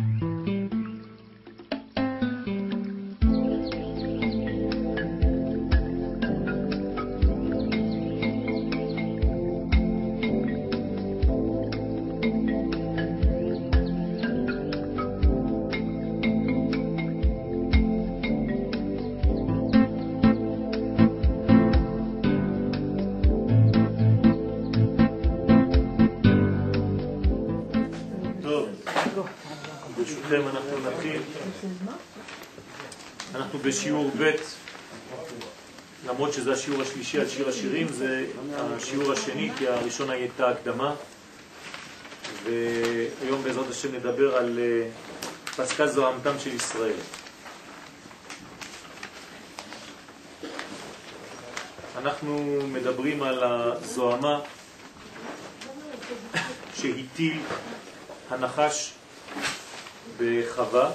טוב, בשיעור ב', למרות שזה השיעור השלישי על שיר השירים, זה השיעור השני, כי הראשון הייתה הקדמה. והיום בעזרת השם נדבר על אה, פסקה זוהמתם של ישראל. אנחנו מדברים על הזוהמה שהטיל הנחש בחווה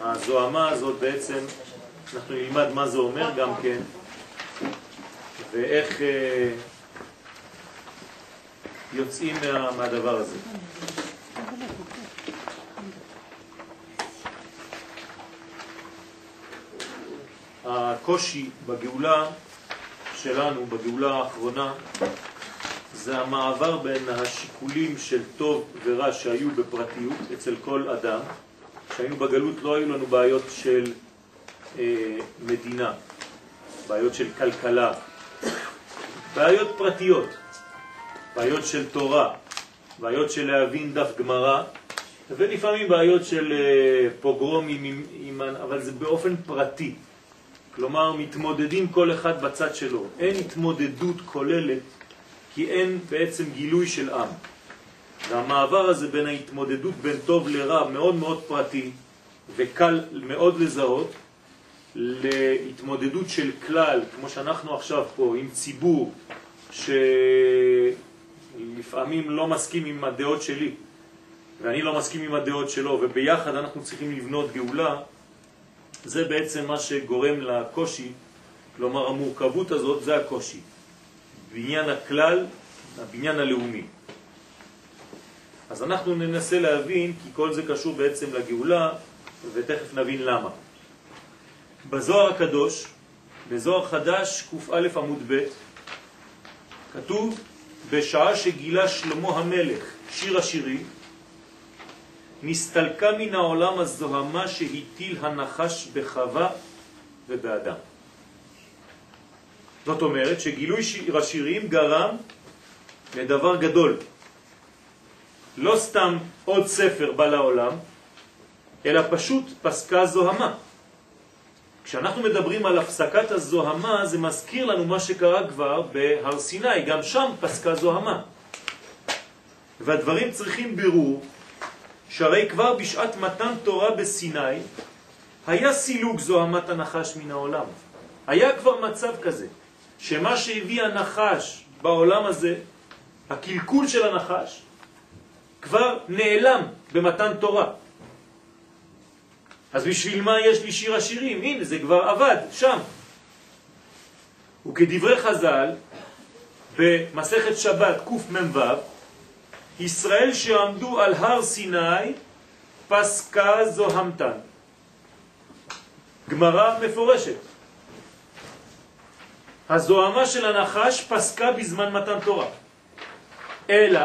והזוהמה הזאת בעצם אנחנו נלמד מה זה אומר גם כן ואיך אה, יוצאים מה, מהדבר הזה. הקושי בגאולה שלנו, בגאולה האחרונה, זה המעבר בין השיקולים של טוב ורע שהיו בפרטיות אצל כל אדם. כשהיינו בגלות לא היו לנו בעיות של אה, מדינה, בעיות של כלכלה, בעיות פרטיות, בעיות של תורה, בעיות של להבין דף גמרא, ולפעמים בעיות של אה, פוגרומים, עם, עם, אבל זה באופן פרטי. כלומר, מתמודדים כל אחד בצד שלו. אין התמודדות כוללת כי אין בעצם גילוי של עם. והמעבר הזה בין ההתמודדות בין טוב לרע מאוד מאוד פרטי וקל מאוד לזהות להתמודדות של כלל, כמו שאנחנו עכשיו פה, עם ציבור שלפעמים לא מסכים עם הדעות שלי ואני לא מסכים עם הדעות שלו וביחד אנחנו צריכים לבנות גאולה, זה בעצם מה שגורם לקושי, כלומר המורכבות הזאת זה הקושי. בניין הכלל, הבניין הלאומי. אז אנחנו ננסה להבין, כי כל זה קשור בעצם לגאולה, ותכף נבין למה. בזוהר הקדוש, בזוהר חדש, קא עמוד ב', כתוב, בשעה שגילה שלמה המלך שיר השירים, נסתלקה מן העולם הזוהמה שהטיל הנחש בחווה ובאדם. זאת אומרת שגילוי שיר השירים גרם לדבר גדול. לא סתם עוד ספר בא לעולם, אלא פשוט פסקה זוהמה. כשאנחנו מדברים על הפסקת הזוהמה, זה מזכיר לנו מה שקרה כבר בהר סיני, גם שם פסקה זוהמה. והדברים צריכים בירור, שהרי כבר בשעת מתן תורה בסיני, היה סילוק זוהמת הנחש מן העולם. היה כבר מצב כזה. שמה שהביא הנחש בעולם הזה, הקלקול של הנחש, כבר נעלם במתן תורה. אז בשביל מה יש לי שיר השירים? הנה, זה כבר עבד, שם. וכדברי חז"ל, במסכת שבת קמ"ו, ישראל שעמדו על הר סיני, פסקה זוהמתן. גמרא מפורשת. הזוהמה של הנחש פסקה בזמן מתן תורה. אלא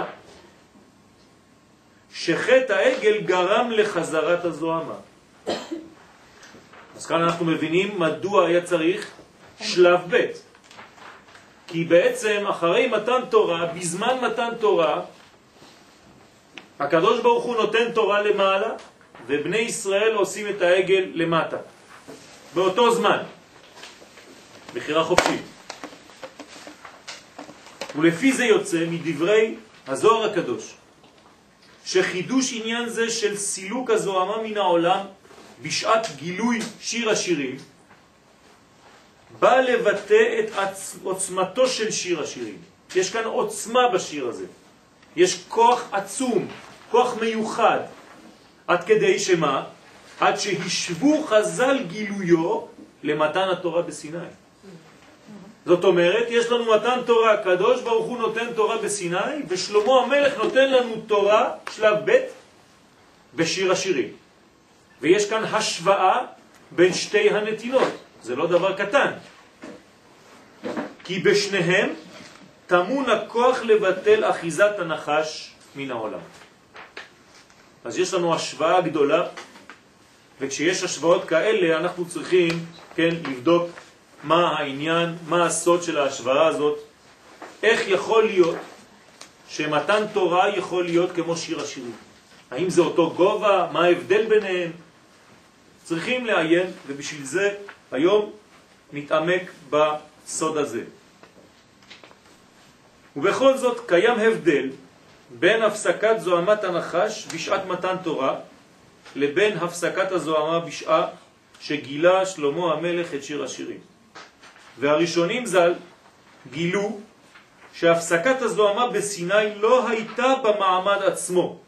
שחטא העגל גרם לחזרת הזוהמה. אז כאן אנחנו מבינים מדוע היה צריך שלב ב'. כי בעצם אחרי מתן תורה, בזמן מתן תורה, הקדוש ברוך הוא נותן תורה למעלה, ובני ישראל עושים את העגל למטה. באותו זמן. בחירה חופשית. ולפי זה יוצא מדברי הזוהר הקדוש, שחידוש עניין זה של סילוק הזוהמה מן העולם בשעת גילוי שיר השירים, בא לבטא את עוצמתו של שיר השירים. יש כאן עוצמה בשיר הזה. יש כוח עצום, כוח מיוחד, עד כדי שמה? עד שהשבו חז"ל גילויו למתן התורה בסיני. זאת אומרת, יש לנו מתן תורה, הקדוש ברוך הוא נותן תורה בסיני, ושלמה המלך נותן לנו תורה, שלב ב', בשיר השירים. ויש כאן השוואה בין שתי הנתינות, זה לא דבר קטן. כי בשניהם טמון הכוח לבטל אחיזת הנחש מן העולם. אז יש לנו השוואה גדולה, וכשיש השוואות כאלה אנחנו צריכים, כן, לבדוק מה העניין, מה הסוד של ההשוואה הזאת, איך יכול להיות שמתן תורה יכול להיות כמו שיר השירים. האם זה אותו גובה? מה ההבדל ביניהם? צריכים לעיין, ובשביל זה היום נתעמק בסוד הזה. ובכל זאת קיים הבדל בין הפסקת זוהמת הנחש בשעת מתן תורה לבין הפסקת הזוהמה בשעה שגילה שלמה המלך את שיר השירים. והראשונים ז"ל גילו שהפסקת הזוהמה בסיני לא הייתה במעמד עצמו.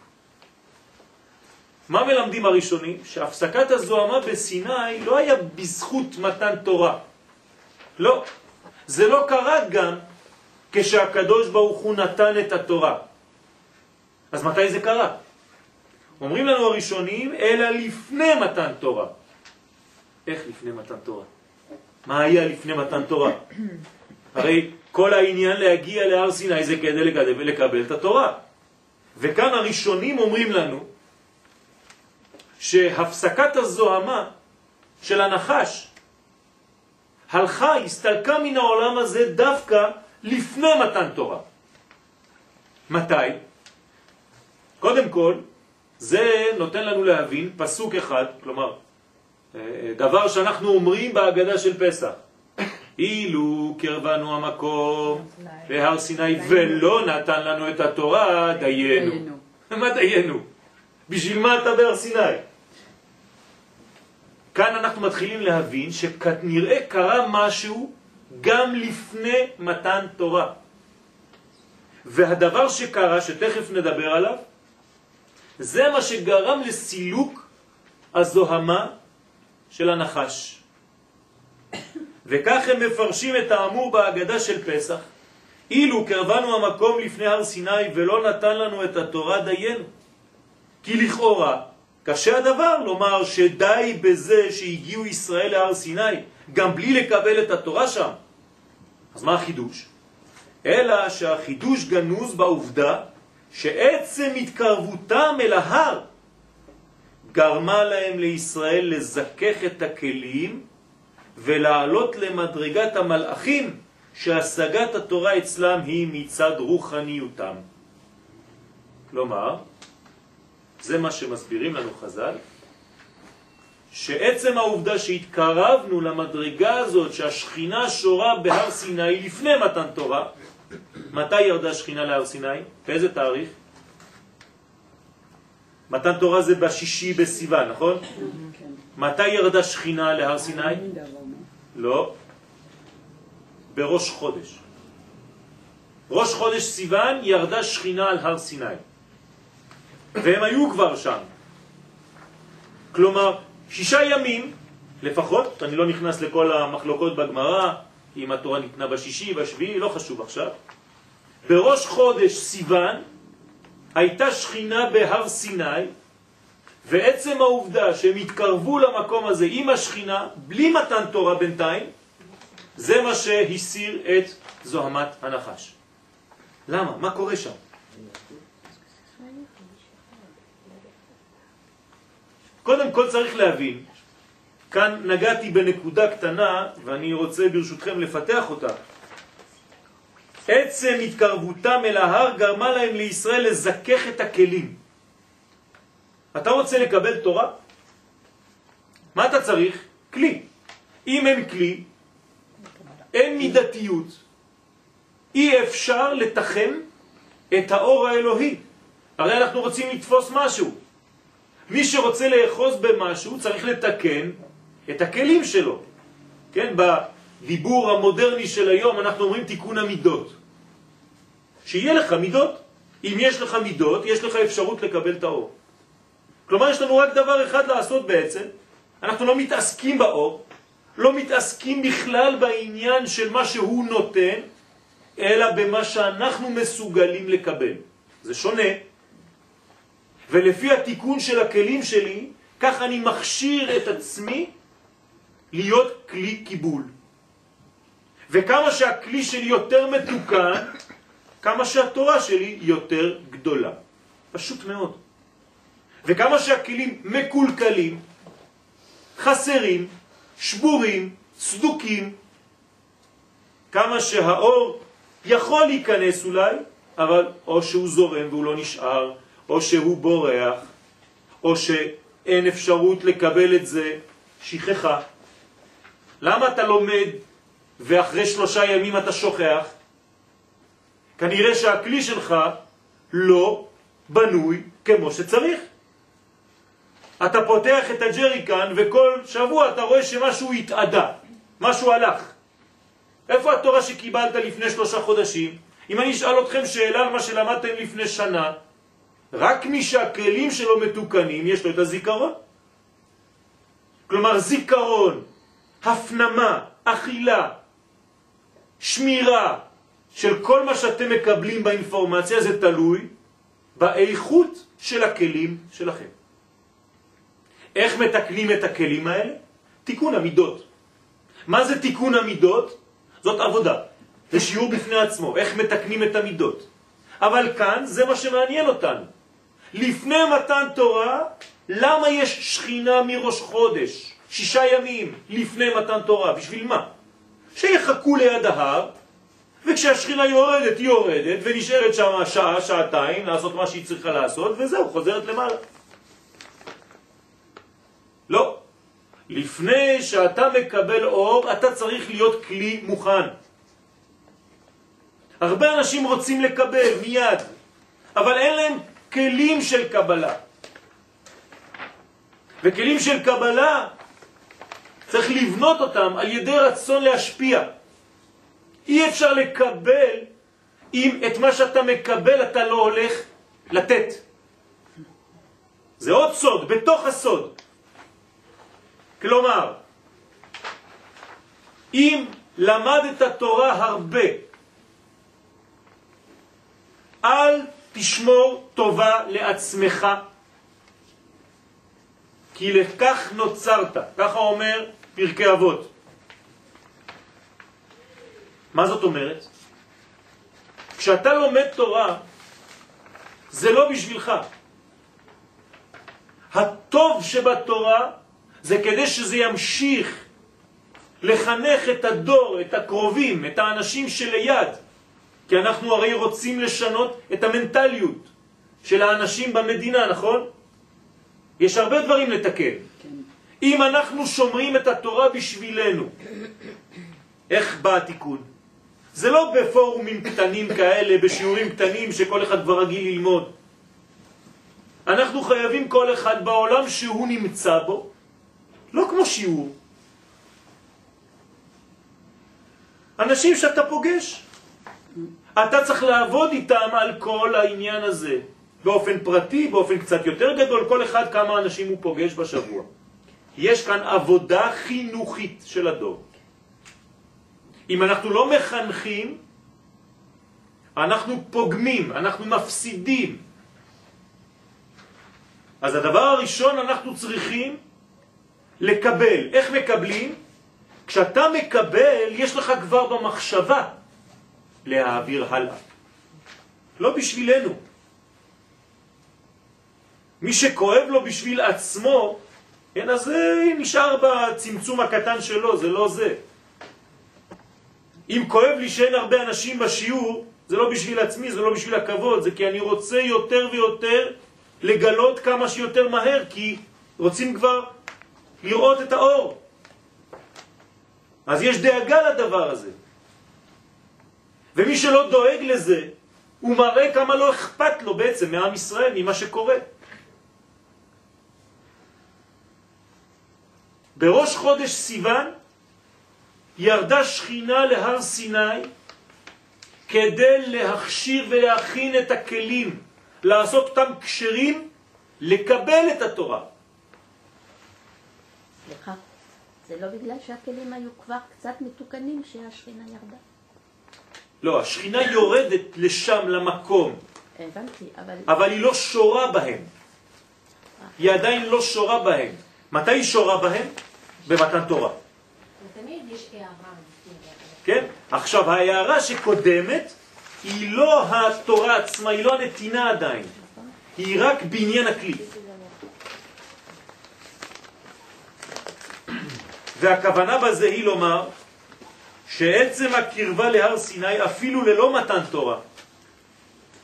מה מלמדים הראשונים? שהפסקת הזוהמה בסיני לא היה בזכות מתן תורה. לא. זה לא קרה גם כשהקדוש ברוך הוא נתן את התורה. אז מתי זה קרה? אומרים לנו הראשונים, אלא לפני מתן תורה. איך לפני מתן תורה? מה היה לפני מתן תורה? הרי כל העניין להגיע להר סיני זה כדי לקדם ולקבל את התורה. וכאן הראשונים אומרים לנו שהפסקת הזוהמה של הנחש הלכה, הסתלקה מן העולם הזה דווקא לפני מתן תורה. מתי? קודם כל, זה נותן לנו להבין פסוק אחד, כלומר, דבר שאנחנו אומרים בהגדה של פסח. אילו קרבנו המקום בהר סיני ולא נתן לנו את התורה, דיינו. מה דיינו? בשביל מה אתה בהר סיני? כאן אנחנו מתחילים להבין שכנראה קרה משהו גם לפני מתן תורה. והדבר שקרה, שתכף נדבר עליו, זה מה שגרם לסילוק הזוהמה של הנחש. וכך הם מפרשים את האמור בהגדה של פסח, אילו קרבנו המקום לפני הר סיני ולא נתן לנו את התורה דיינו. כי לכאורה קשה הדבר לומר שדי בזה שהגיעו ישראל להר סיני, גם בלי לקבל את התורה שם. אז מה החידוש? אלא שהחידוש גנוז בעובדה שעצם התקרבותם אל ההר גרמה להם לישראל לזכך את הכלים ולעלות למדרגת המלאכים שהשגת התורה אצלם היא מצד רוחניותם. כלומר, זה מה שמסבירים לנו חז"ל, שעצם העובדה שהתקרבנו למדרגה הזאת שהשכינה שורה בהר סיני לפני מתן תורה, מתי ירדה שכינה להר סיני? באיזה תאריך? מתן תורה זה בשישי בסיוון, נכון? מתי ירדה שכינה להר סיני? לא. בראש חודש. ראש חודש סיוון ירדה שכינה על הר סיני. והם היו כבר שם. כלומר, שישה ימים לפחות, אני לא נכנס לכל המחלוקות בגמרא, אם התורה ניתנה בשישי, בשביעי, לא חשוב עכשיו. בראש חודש סיוון הייתה שכינה בהר סיני, ועצם העובדה שהם התקרבו למקום הזה עם השכינה, בלי מתן תורה בינתיים, זה מה שהסיר את זוהמת הנחש. למה? מה קורה שם? קודם כל צריך להבין, כאן נגעתי בנקודה קטנה ואני רוצה ברשותכם לפתח אותה. עצם התקרבותם אל ההר גרמה להם לישראל לזכך את הכלים. אתה רוצה לקבל תורה? מה אתה צריך? כלי. אם אין כלי, אין מידתיות. אי אפשר לתחם את האור האלוהי. הרי אנחנו רוצים לתפוס משהו. מי שרוצה לאחוז במשהו צריך לתקן את הכלים שלו. כן, בדיבור המודרני של היום אנחנו אומרים תיקון המידות. שיהיה לך מידות. אם יש לך מידות, יש לך אפשרות לקבל את האור. כלומר, יש לנו רק דבר אחד לעשות בעצם, אנחנו לא מתעסקים באור, לא מתעסקים בכלל בעניין של מה שהוא נותן, אלא במה שאנחנו מסוגלים לקבל. זה שונה. ולפי התיקון של הכלים שלי, כך אני מכשיר את עצמי להיות כלי קיבול. וכמה שהכלי שלי יותר מתוקן, כמה שהתורה שלי יותר גדולה. פשוט מאוד. וכמה שהכלים מקולקלים, חסרים, שבורים, סדוקים, כמה שהאור יכול להיכנס אולי, אבל או שהוא זורם והוא לא נשאר, או שהוא בורח, או שאין אפשרות לקבל את זה, שכחה. למה אתה לומד ואחרי שלושה ימים אתה שוכח? כנראה שהכלי שלך לא בנוי כמו שצריך. אתה פותח את הג'ריקן וכל שבוע אתה רואה שמשהו התעדה, משהו הלך. איפה התורה שקיבלת לפני שלושה חודשים? אם אני אשאל אתכם שאלה על מה שלמדתם לפני שנה, רק מי שהכלים שלו מתוקנים, יש לו את הזיכרון. כלומר, זיכרון, הפנמה, אכילה, שמירה של כל מה שאתם מקבלים באינפורמציה, זה תלוי באיכות של הכלים שלכם. איך מתקנים את הכלים האלה? תיקון המידות. מה זה תיקון המידות? זאת עבודה. זה שיעור בפני עצמו, איך מתקנים את המידות. אבל כאן זה מה שמעניין אותנו. לפני מתן תורה, למה יש שכינה מראש חודש? שישה ימים לפני מתן תורה. בשביל מה? שיחכו ליד ההר, וכשהשכינה יורדת, היא יורדת, ונשארת שם שעה, שעתיים, לעשות מה שהיא צריכה לעשות, וזהו, חוזרת למעלה. לא. לפני שאתה מקבל אור, אתה צריך להיות כלי מוכן. הרבה אנשים רוצים לקבל מיד, אבל אין להם כלים של קבלה. וכלים של קבלה, צריך לבנות אותם על ידי רצון להשפיע. אי אפשר לקבל אם את מה שאתה מקבל אתה לא הולך לתת. זה עוד סוד, בתוך הסוד. כלומר, אם למדת תורה הרבה, אל תשמור טובה לעצמך, כי לכך נוצרת, ככה אומר פרקי אבות. מה זאת אומרת? כשאתה לומד תורה, זה לא בשבילך. הטוב שבתורה זה כדי שזה ימשיך לחנך את הדור, את הקרובים, את האנשים שליד. כי אנחנו הרי רוצים לשנות את המנטליות של האנשים במדינה, נכון? יש הרבה דברים לתקן. כן. אם אנחנו שומרים את התורה בשבילנו, איך בא התיקון? זה לא בפורומים קטנים כאלה, בשיעורים קטנים שכל אחד כבר רגיל ללמוד. אנחנו חייבים כל אחד בעולם שהוא נמצא בו, לא כמו שיעור. אנשים שאתה פוגש, אתה צריך לעבוד איתם על כל העניין הזה, באופן פרטי, באופן קצת יותר גדול, כל אחד כמה אנשים הוא פוגש בשבוע. יש כאן עבודה חינוכית של הדור. אם אנחנו לא מחנכים, אנחנו פוגמים, אנחנו מפסידים. אז הדבר הראשון אנחנו צריכים לקבל. איך מקבלים? כשאתה מקבל, יש לך כבר במחשבה להעביר הלאה. לא בשבילנו. מי שכואב לו בשביל עצמו, כן, אז זה נשאר בצמצום הקטן שלו, זה לא זה. אם כואב לי שאין הרבה אנשים בשיעור, זה לא בשביל עצמי, זה לא בשביל הכבוד, זה כי אני רוצה יותר ויותר לגלות כמה שיותר מהר, כי רוצים כבר לראות את האור. אז יש דאגה לדבר הזה. ומי שלא דואג לזה, הוא מראה כמה לא אכפת לו בעצם מעם ישראל, ממה שקורה. בראש חודש סיוון ירדה שכינה להר סיני כדי להכשיר ולהכין את הכלים, לעשות אותם קשרים, לקבל את התורה. סליחה, זה לא בגלל שהכלים היו כבר קצת מתוקנים שהשכינה ירדה. לא, השכינה יורדת לשם, למקום, הבנתי, אבל... אבל היא לא שורה בהם. היא עדיין לא שורה בהם. מתי היא שורה בהם? במתן תורה. הערה. כן? עכשיו, ההערה שקודמת היא לא התורה עצמה, היא לא הנתינה עדיין. היא רק בעניין הכלי. והכוונה בזה היא לומר שעצם הקרבה להר סיני אפילו ללא מתן תורה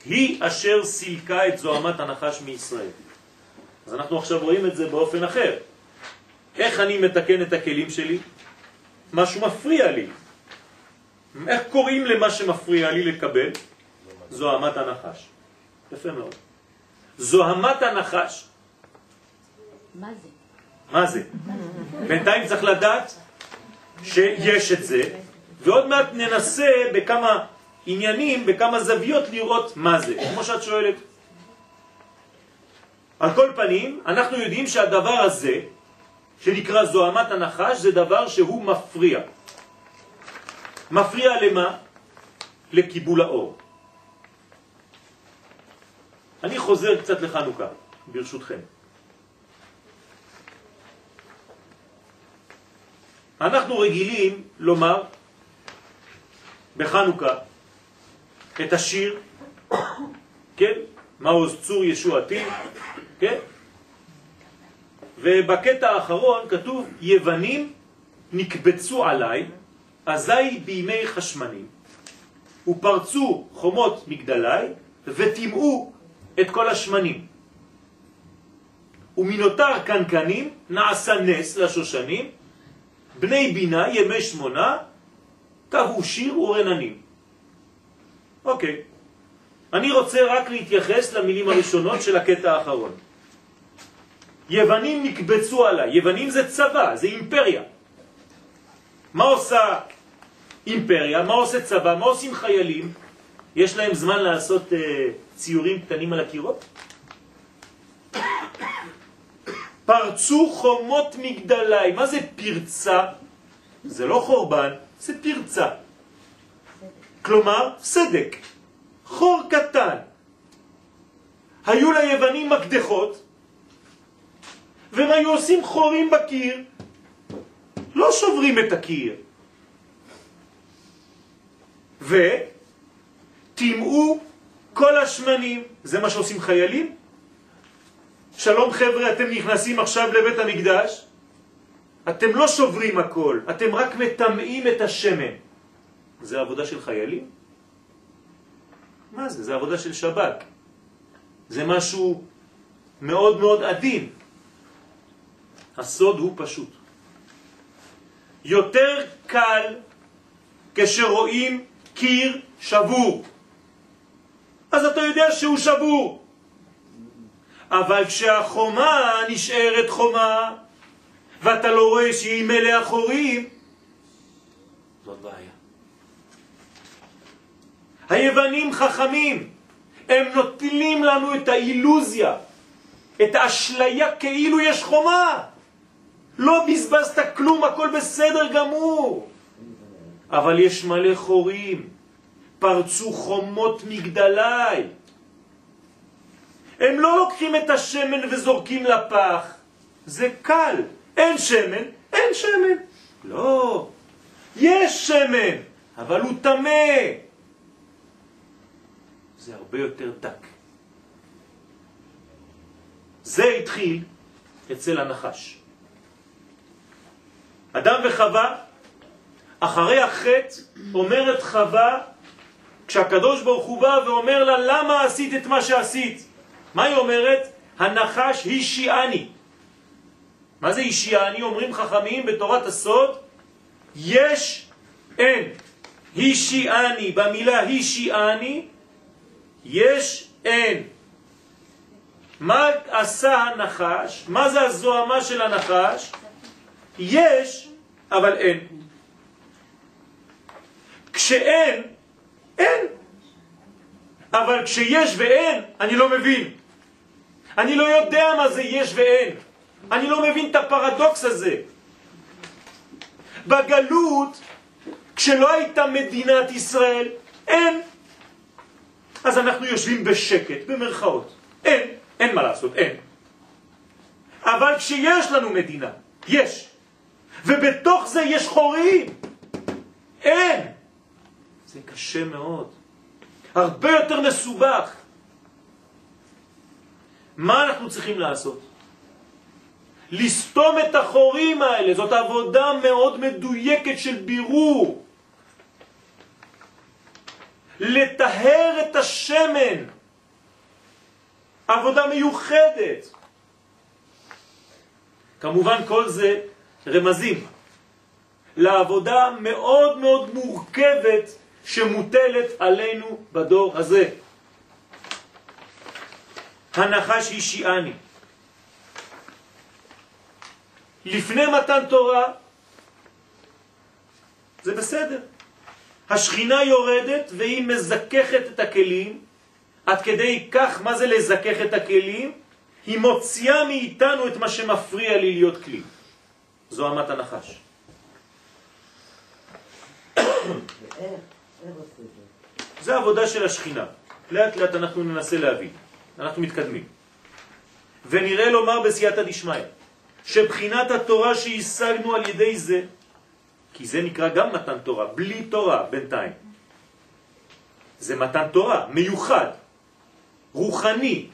היא אשר סילקה את זוהמת הנחש מישראל. אז אנחנו עכשיו רואים את זה באופן אחר. איך אני מתקן את הכלים שלי? משהו מפריע לי. איך קוראים למה שמפריע לי לקבל? זוהמת הנחש. יפה מאוד. זוהמת הנחש. מה זה? מה זה? בינתיים צריך לדעת שיש את זה, ועוד מעט ננסה בכמה עניינים, בכמה זוויות לראות מה זה, כמו שאת שואלת. על כל פנים, אנחנו יודעים שהדבר הזה, שנקרא זוהמת הנחש, זה דבר שהוא מפריע. מפריע למה? לקיבול האור. אני חוזר קצת לחנוכה, ברשותכם. אנחנו רגילים לומר בחנוכה את השיר, כן? מעוז צור ישועתי, כן? ובקטע האחרון כתוב יוונים נקבצו עליי, אזי בימי חשמנים, ופרצו חומות מגדלי ותימאו את כל השמנים. ומנותר קנקנים נעשה נס לשושנים, בני בינה ימי שמונה קבעו שיר ורננים. אוקיי. אני רוצה רק להתייחס למילים הראשונות של הקטע האחרון. יוונים נקבצו עליי. יוונים זה צבא, זה אימפריה. מה עושה אימפריה? מה עושה צבא? מה עושים חיילים? יש להם זמן לעשות uh, ציורים קטנים על הקירות? פרצו חומות מגדלי. מה זה פרצה? זה לא חורבן, זה פרצה. כלומר, סדק. חור קטן. היו ליוונים מקדחות, והם היו עושים חורים בקיר, לא שוברים את הקיר. וטימאו כל השמנים, זה מה שעושים חיילים? שלום חבר'ה, אתם נכנסים עכשיו לבית המקדש, אתם לא שוברים הכל, אתם רק מטמאים את השמן. זה עבודה של חיילים? מה זה? זה עבודה של שב"כ. זה משהו מאוד מאוד עדין. הסוד הוא פשוט. יותר קל כשרואים קיר שבור. אז אתה יודע שהוא שבור. אבל כשהחומה נשארת חומה, ואתה לא רואה שהיא מלאה חורים, זאת בעיה. היוונים חכמים, הם נוטלים לנו את האילוזיה, את האשליה כאילו יש חומה. לא בזבזת כלום, הכל בסדר גמור. אבל יש מלא חורים, פרצו חומות מגדלי. הם לא לוקחים את השמן וזורקים לפח, זה קל. אין שמן, אין שמן. לא, יש שמן, אבל הוא תמה. זה הרבה יותר דק. זה התחיל אצל הנחש. אדם וחווה, אחרי החטא, אומרת חווה, כשהקדוש ברוך הוא בא ואומר לה, למה עשית את מה שעשית? מה היא אומרת? הנחש שיעני. מה זה אישיאני? אומרים חכמים בתורת הסוד, יש, אין. הישיאני, במילה הישיאני, יש, אין. מה עשה הנחש? מה זה הזוהמה של הנחש? יש, אבל אין. כשאין, אין. אבל כשיש ואין, אני לא מבין. אני לא יודע מה זה יש ואין. אני לא מבין את הפרדוקס הזה. בגלות, כשלא הייתה מדינת ישראל, אין. אז אנחנו יושבים בשקט, במרכאות. אין, אין מה לעשות, אין. אבל כשיש לנו מדינה, יש. ובתוך זה יש חורים. אין. זה קשה מאוד. הרבה יותר מסובך. מה אנחנו צריכים לעשות? לסתום את החורים האלה, זאת עבודה מאוד מדויקת של בירור. לטהר את השמן, עבודה מיוחדת. כמובן כל זה רמזים לעבודה מאוד מאוד מורכבת שמוטלת עלינו בדור הזה. הנחש השיעני. לפני מתן תורה זה בסדר. השכינה יורדת והיא מזככת את הכלים, עד כדי כך, מה זה לזכך את הכלים? היא מוציאה מאיתנו את מה שמפריע לי להיות כלי. זו אמת הנחש. זה עבודה של השכינה. לאט לאט אנחנו ננסה להבין. אנחנו מתקדמים. ונראה לומר בסייעתא דשמיא, שבחינת התורה שהשגנו על ידי זה, כי זה נקרא גם מתן תורה, בלי תורה בינתיים. זה מתן תורה, מיוחד, רוחני,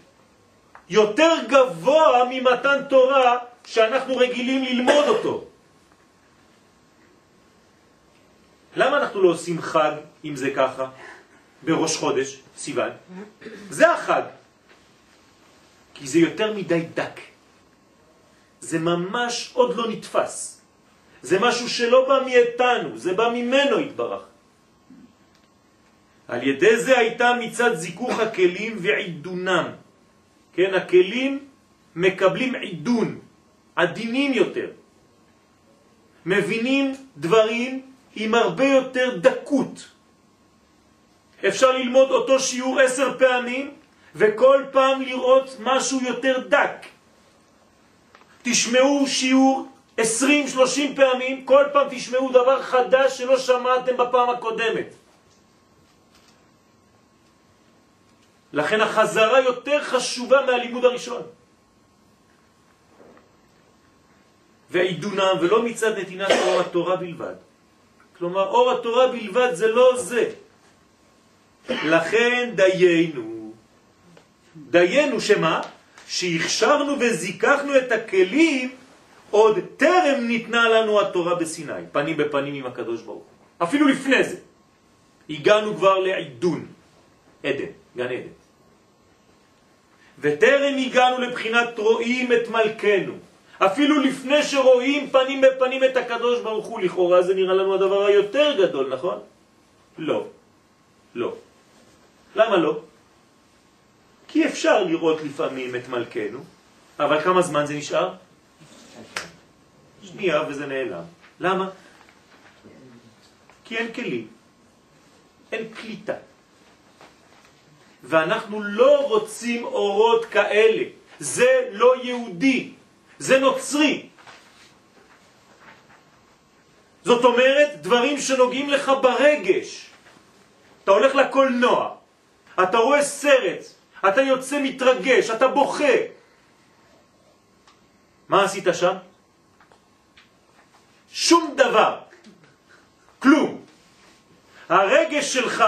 יותר גבוה ממתן תורה שאנחנו רגילים ללמוד אותו. למה אנחנו לא עושים חג אם זה ככה? בראש חודש, סיוון. זה החג. כי זה יותר מדי דק. זה ממש עוד לא נתפס. זה משהו שלא בא מאיתנו, זה בא ממנו התברך. על ידי זה הייתה מצד זיכוך הכלים ועידונם. כן, הכלים מקבלים עידון, עדינים יותר. מבינים דברים עם הרבה יותר דקות. אפשר ללמוד אותו שיעור עשר פעמים וכל פעם לראות משהו יותר דק. תשמעו שיעור 20-30 פעמים, כל פעם תשמעו דבר חדש שלא שמעתם בפעם הקודמת. לכן החזרה יותר חשובה מהלימוד הראשון. ועידונם ולא מצד נתינת אור התורה בלבד. כלומר, אור התורה בלבד זה לא זה. לכן דיינו. דיינו שמה? שהכשרנו וזיככנו את הכלים עוד טרם ניתנה לנו התורה בסיני, פנים בפנים עם הקדוש ברוך אפילו לפני זה. הגענו כבר לעידון, עדן, גן עדן. וטרם הגענו לבחינת רואים את מלכנו. אפילו לפני שרואים פנים בפנים את הקדוש ברוך הוא, לכאורה זה נראה לנו הדבר היותר גדול, נכון? לא. לא. למה לא? כי אפשר לראות לפעמים את מלכנו, אבל כמה זמן זה נשאר? שנייה וזה נעלם. למה? כי אין כלים, אין קליטה. ואנחנו לא רוצים אורות כאלה. זה לא יהודי, זה נוצרי. זאת אומרת, דברים שנוגעים לך ברגש. אתה הולך לקולנוע, אתה רואה סרט, אתה יוצא מתרגש, אתה בוכה. מה עשית שם? שום דבר. כלום. הרגש שלך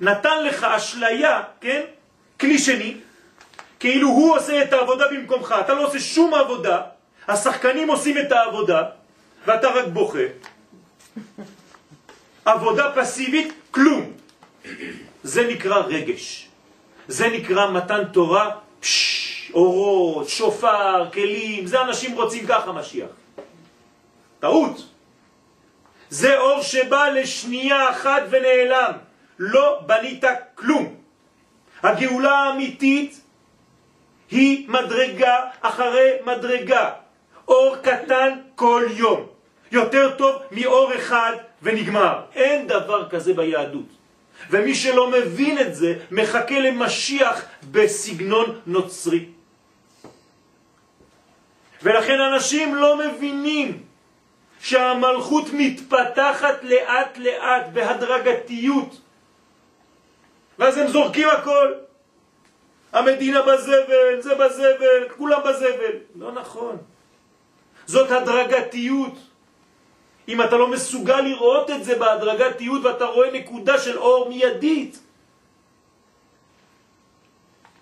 נתן לך אשליה, כן? כלי שני, כאילו הוא עושה את העבודה במקומך, אתה לא עושה שום עבודה, השחקנים עושים את העבודה, ואתה רק בוכה. עבודה פסיבית, כלום. זה נקרא רגש. זה נקרא מתן תורה, פש, אורות, שופר, כלים, זה אנשים רוצים ככה משיח. טעות. זה אור שבא לשנייה אחת ונעלם. לא בנית כלום. הגאולה האמיתית היא מדרגה אחרי מדרגה. אור קטן כל יום. יותר טוב מאור אחד ונגמר. אין דבר כזה ביהדות. ומי שלא מבין את זה, מחכה למשיח בסגנון נוצרי. ולכן אנשים לא מבינים שהמלכות מתפתחת לאט לאט בהדרגתיות ואז הם זורקים הכל המדינה בזבל, זה בזבל, כולם בזבל לא נכון זאת הדרגתיות אם אתה לא מסוגל לראות את זה בהדרגתיות ואתה רואה נקודה של אור מיידית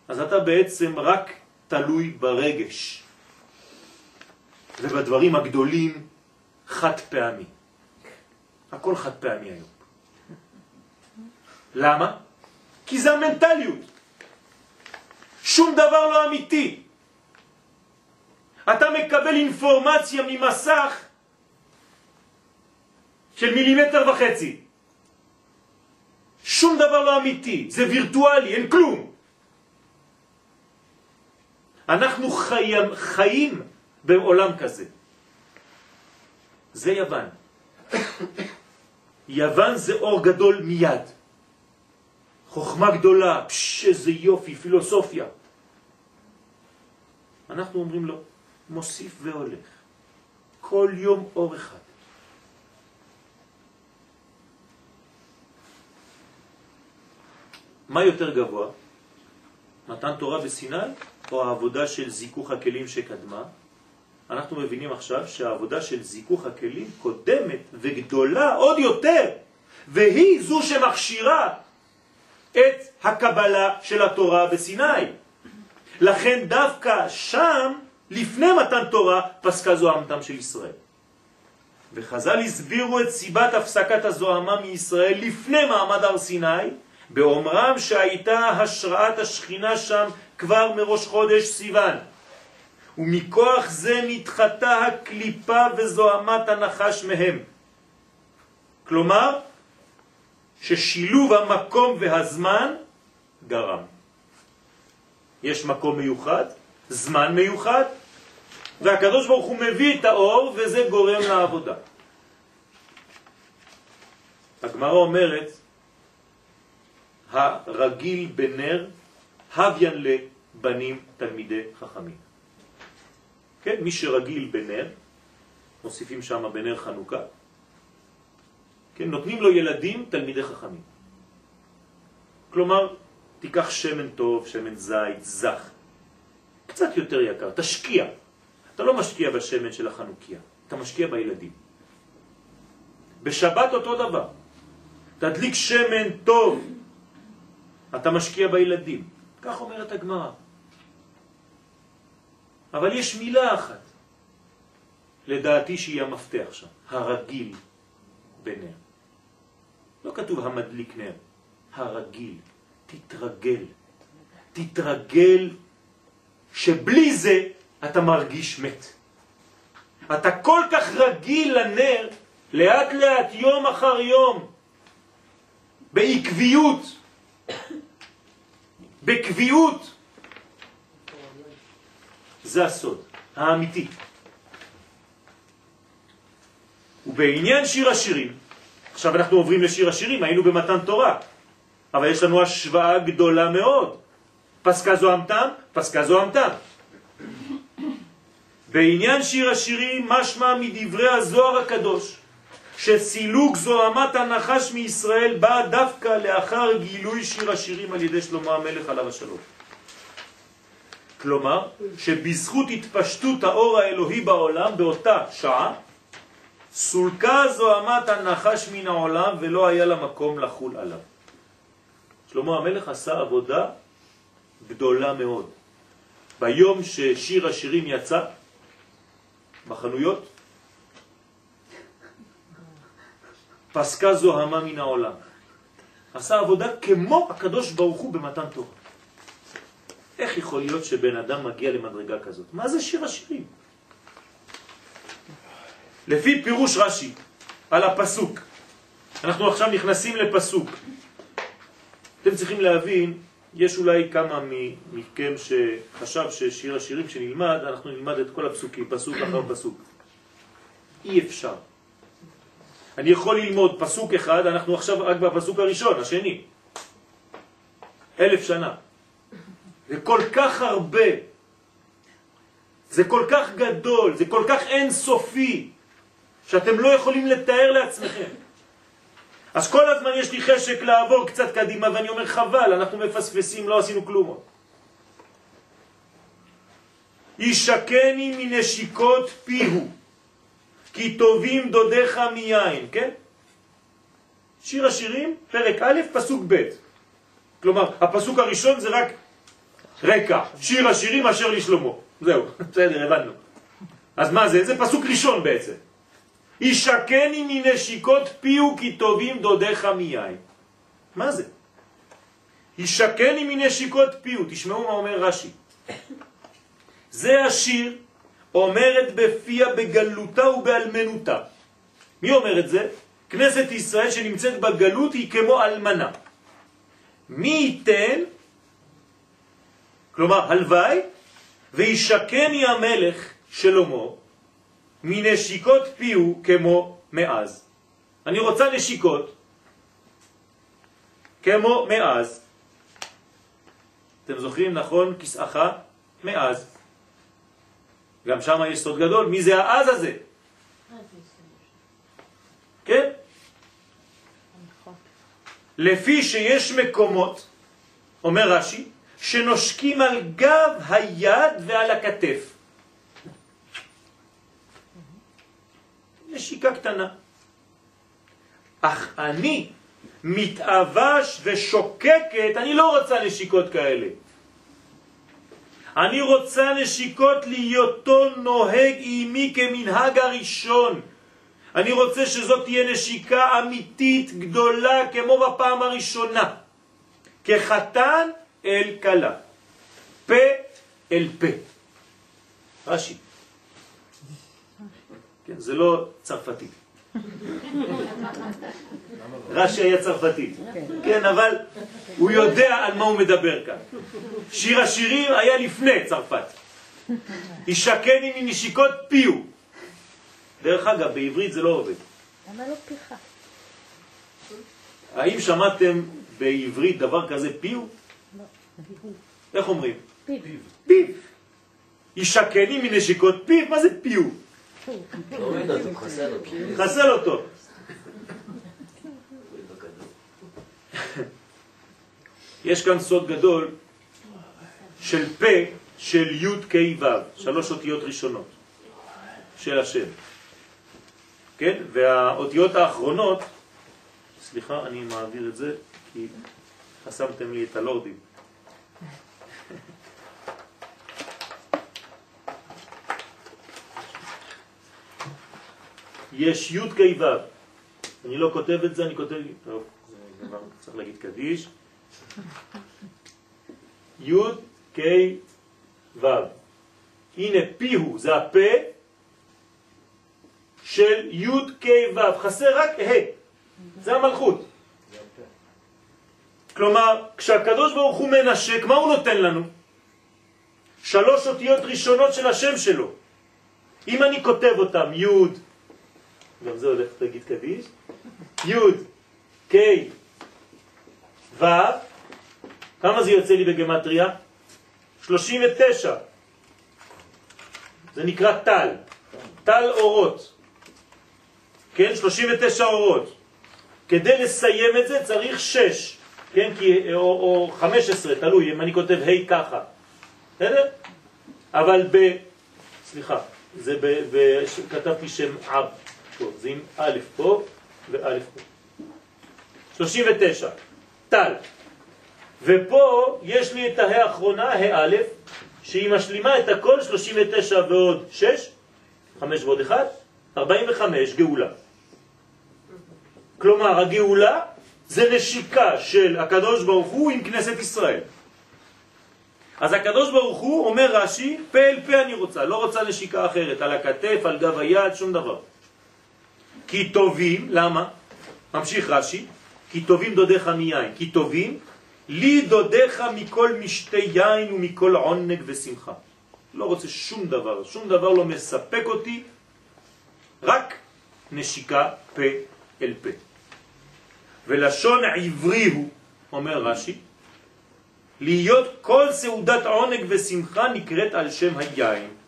אז אתה בעצם רק תלוי ברגש ובדברים הגדולים חד פעמי. הכל חד פעמי היום. למה? כי זה המנטליות. שום דבר לא אמיתי. אתה מקבל אינפורמציה ממסך של מילימטר וחצי. שום דבר לא אמיתי, זה וירטואלי, אין כלום. אנחנו חיים, חיים בעולם כזה. זה יוון. יוון זה אור גדול מיד. חוכמה גדולה, פש, איזה יופי, פילוסופיה. אנחנו אומרים לו, מוסיף והולך. כל יום אור אחד. מה יותר גבוה? מתן תורה בסיני או העבודה של זיכוך הכלים שקדמה? אנחנו מבינים עכשיו שהעבודה של זיכוך הכלים קודמת וגדולה עוד יותר, והיא זו שמכשירה את הקבלה של התורה בסיני. לכן דווקא שם, לפני מתן תורה, פסקה זוהמתם של ישראל. וחז"ל הסבירו את סיבת הפסקת הזוהמה מישראל לפני מעמד הר סיני, באומרם שהייתה השראת השכינה שם כבר מראש חודש סיוון. ומכוח זה נדחתה הקליפה וזוהמת הנחש מהם. כלומר, ששילוב המקום והזמן גרם. יש מקום מיוחד, זמן מיוחד, והקדוש ברוך הוא מביא את האור וזה גורם לעבודה. הגמרא אומרת, הרגיל בנר הביין לבנים תלמידי חכמים. כן, מי שרגיל בנר, מוסיפים שם בנר חנוכה, כן, נותנים לו ילדים תלמידי חכמים. כלומר, תיקח שמן טוב, שמן זית, זך, קצת יותר יקר, תשקיע. אתה לא משקיע בשמן של החנוכיה, אתה משקיע בילדים. בשבת אותו דבר. תדליק שמן טוב, אתה משקיע בילדים. כך אומרת הגמרא. אבל יש מילה אחת, לדעתי שהיא המפתח שם, הרגיל בנר. לא כתוב המדליק נר, הרגיל. תתרגל. תתרגל שבלי זה אתה מרגיש מת. אתה כל כך רגיל לנר, לאט לאט, יום אחר יום, בעקביות, בקביעות, זה הסוד האמיתי. ובעניין שיר השירים, עכשיו אנחנו עוברים לשיר השירים, היינו במתן תורה, אבל יש לנו השוואה גדולה מאוד. פסקה זוהמתם, פסקה זוהמתם. בעניין שיר השירים משמע מדברי הזוהר הקדוש שסילוק זוהמת הנחש מישראל בא דווקא לאחר גילוי שיר השירים על ידי שלמה המלך עליו השלום. כלומר, שבזכות התפשטות האור האלוהי בעולם באותה שעה, סולקה זוהמת הנחש מן העולם ולא היה לה מקום לחול עליו. שלמה המלך עשה עבודה גדולה מאוד. ביום ששיר השירים יצא בחנויות, פסקה זוהמה מן העולם. עשה עבודה כמו הקדוש ברוך הוא במתן תורה. איך יכול להיות שבן אדם מגיע למדרגה כזאת? מה זה שיר השירים? לפי פירוש רש"י על הפסוק, אנחנו עכשיו נכנסים לפסוק. אתם צריכים להבין, יש אולי כמה מכם שחשב ששיר השירים שנלמד, אנחנו נלמד את כל הפסוקים, פסוק אחר פסוק. אי אפשר. אני יכול ללמוד פסוק אחד, אנחנו עכשיו רק בפסוק הראשון, השני. אלף שנה. זה כל כך הרבה, זה כל כך גדול, זה כל כך אינסופי, שאתם לא יכולים לתאר לעצמכם. אז כל הזמן יש לי חשק לעבור קצת קדימה, ואני אומר חבל, אנחנו מפספסים, לא עשינו כלום. ישקני מנשיקות פיהו, כי טובים דודיך מיין, כן? שיר השירים, פרק א', פסוק ב'. כלומר, הפסוק הראשון זה רק רקע, שיר השירים אשר לשלמה. זהו, בסדר, הבנו. אז מה זה? זה פסוק ראשון בעצם. ישקני מנשיקות פיהו כי טובים דודיך מיין. מה זה? ישקני מנשיקות פיהו, תשמעו מה אומר רש"י. זה השיר אומרת בפיה בגלותה ובאלמנותה. מי אומר את זה? כנסת ישראל שנמצאת בגלות היא כמו אלמנה. מי ייתן, כלומר הלוואי, וישקני המלך שלמה מנשיקות פיהו כמו מאז. אני רוצה נשיקות כמו מאז. אתם זוכרים, נכון, כסאך מאז. גם שם יש סוד גדול, מי זה האז הזה? כן? לפי שיש מקומות, אומר רש"י, שנושקים על גב היד ועל הכתף. נשיקה קטנה. אך אני מתאבש ושוקקת, אני לא רוצה נשיקות כאלה. אני רוצה נשיקות להיותו נוהג עימי כמנהג הראשון. אני רוצה שזאת תהיה נשיקה אמיתית גדולה כמו בפעם הראשונה. כחתן אל קלה. פה אל פה. רש"י. כן, זה לא צרפתי. רש"י היה צרפתי. כן, אבל הוא יודע על מה הוא מדבר כאן. שיר השירים היה לפני צרפת. ישקני מנשיקות פיו. דרך אגב, בעברית זה לא עובד. למה לא פיך? האם שמעתם בעברית דבר כזה פיו? לא. איך אומרים? פיו. פיו. ישקני מנשיקות פיו, מה זה פיו? חסל אותו. יש כאן סוד גדול של פה של י' כ' ו', שלוש אותיות ראשונות של השם. כן? והאותיות האחרונות, סליחה, אני מעביר את זה כי חסמתם לי את הלורדים. יש י' כ' ו'. אני לא כותב את זה, אני כותב... טוב, זה כבר צריך להגיד קדיש. י' כ' ו'. הנה פיהו, זה הפה של י' כ' ו'. חסר רק ה'. זה המלכות. כלומר, כשהקדוש ברוך הוא מנשק, מה הוא נותן לנו? שלוש אותיות ראשונות של השם שלו. אם אני כותב אותם, י' גם זה הולך להגיד קדיש, י' ק' ו', כמה זה יוצא לי בגמטריה? 39. זה נקרא טל, טל אורות. כן, 39 אורות. כדי לסיים את זה צריך 6, כן, כי, או, או 15, תלוי, אם אני כותב ה' ככה. בסדר? אבל ב... סליחה, זה ב... ב כתבתי שם אב. פה, זה עם א' פה וא' פה. 39, טל. ופה יש לי את ההא האחרונה, ה' א', שהיא משלימה את הכל 39 ועוד 6, 5 ועוד 1, 45, גאולה. כלומר, הגאולה זה נשיקה של הקדוש ברוך הוא עם כנסת ישראל. אז הקדוש ברוך הוא אומר רש"י, פה אל פה אני רוצה, לא רוצה נשיקה אחרת, על הכתף, על גב היד, שום דבר. כי טובים, למה? ממשיך רש"י, כי טובים דודיך מיין, כי טובים לי דודיך מכל משתי יין ומכל עונג ושמחה. לא רוצה שום דבר, שום דבר לא מספק אותי, רק נשיקה פה אל פה. ולשון עברי הוא, אומר רש"י, להיות כל סעודת עונג ושמחה נקראת על שם היין.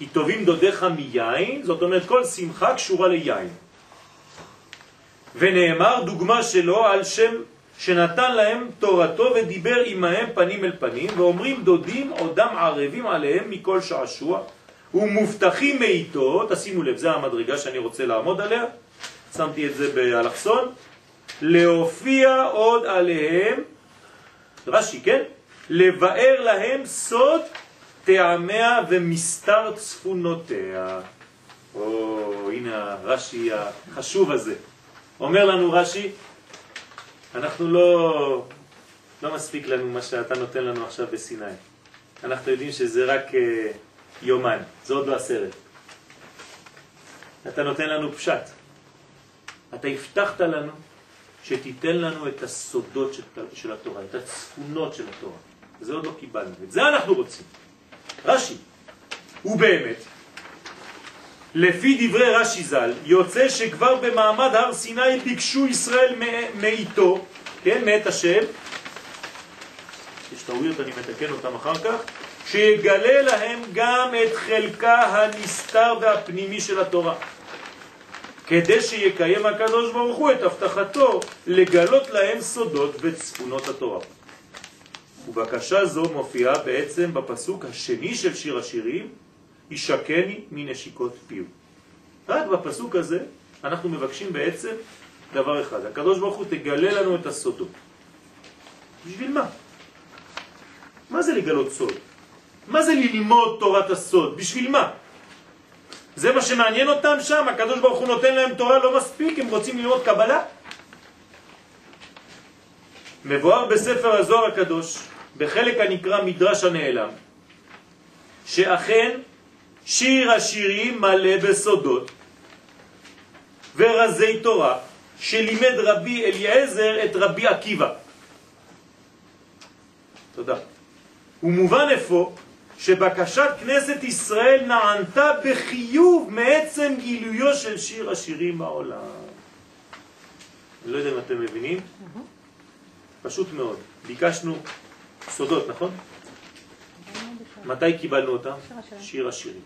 כי טובים דודיך מיין, זאת אומרת כל שמחה קשורה ליין. ונאמר דוגמה שלו על שם שנתן להם תורתו ודיבר עמהם פנים אל פנים, ואומרים דודים עודם ערבים עליהם מכל שעשוע, ומובטחים מאיתו, תשימו לב, זה המדרגה שאני רוצה לעמוד עליה, שמתי את זה באלכסון, להופיע עוד עליהם, רש"י, כן? לבאר להם סוד טעמיה ומסתר צפונותיה. או, הנה הרש"י החשוב הזה. אומר לנו רש"י, אנחנו לא, לא מספיק לנו מה שאתה נותן לנו עכשיו בסיני. אנחנו יודעים שזה רק uh, יומן, זה עוד לא הסרט. אתה נותן לנו פשט. אתה הבטחת לנו שתיתן לנו את הסודות של, של התורה, את הצפונות של התורה. זה עוד לא קיבלנו, את זה אנחנו רוצים. רש"י, ובאמת, לפי דברי רש"י ז"ל, יוצא שכבר במעמד הר סיני ביקשו ישראל מאיתו, כן, מאת השם, יש טעויות, אני מתקן אותם אחר כך, שיגלה להם גם את חלקה הנסתר והפנימי של התורה. כדי שיקיים הקדוש ברוך הוא את הבטחתו לגלות להם סודות וצפונות התורה. ובקשה זו מופיעה בעצם בפסוק השני של שיר השירים, ישקני מנשיקות פיו. רק בפסוק הזה אנחנו מבקשים בעצם דבר אחד, הקדוש ברוך הוא תגלה לנו את הסודות. בשביל מה? מה זה לגלות סוד? מה זה ללמוד תורת הסוד? בשביל מה? זה מה שמעניין אותם שם, הקדוש ברוך הוא נותן להם תורה לא מספיק, הם רוצים ללמוד קבלה? מבואר בספר הזוהר הקדוש, בחלק הנקרא מדרש הנעלם, שאכן שיר השירים מלא בסודות ורזי תורה שלימד רבי אליעזר את רבי עקיבא. תודה. ומובן אפוא שבקשת כנסת ישראל נענתה בחיוב מעצם גילויו של שיר השירים בעולם. אני לא יודע אם אתם מבינים, פשוט מאוד. ביקשנו סודות, נכון? מתי קיבלנו אותם? שיר השירים.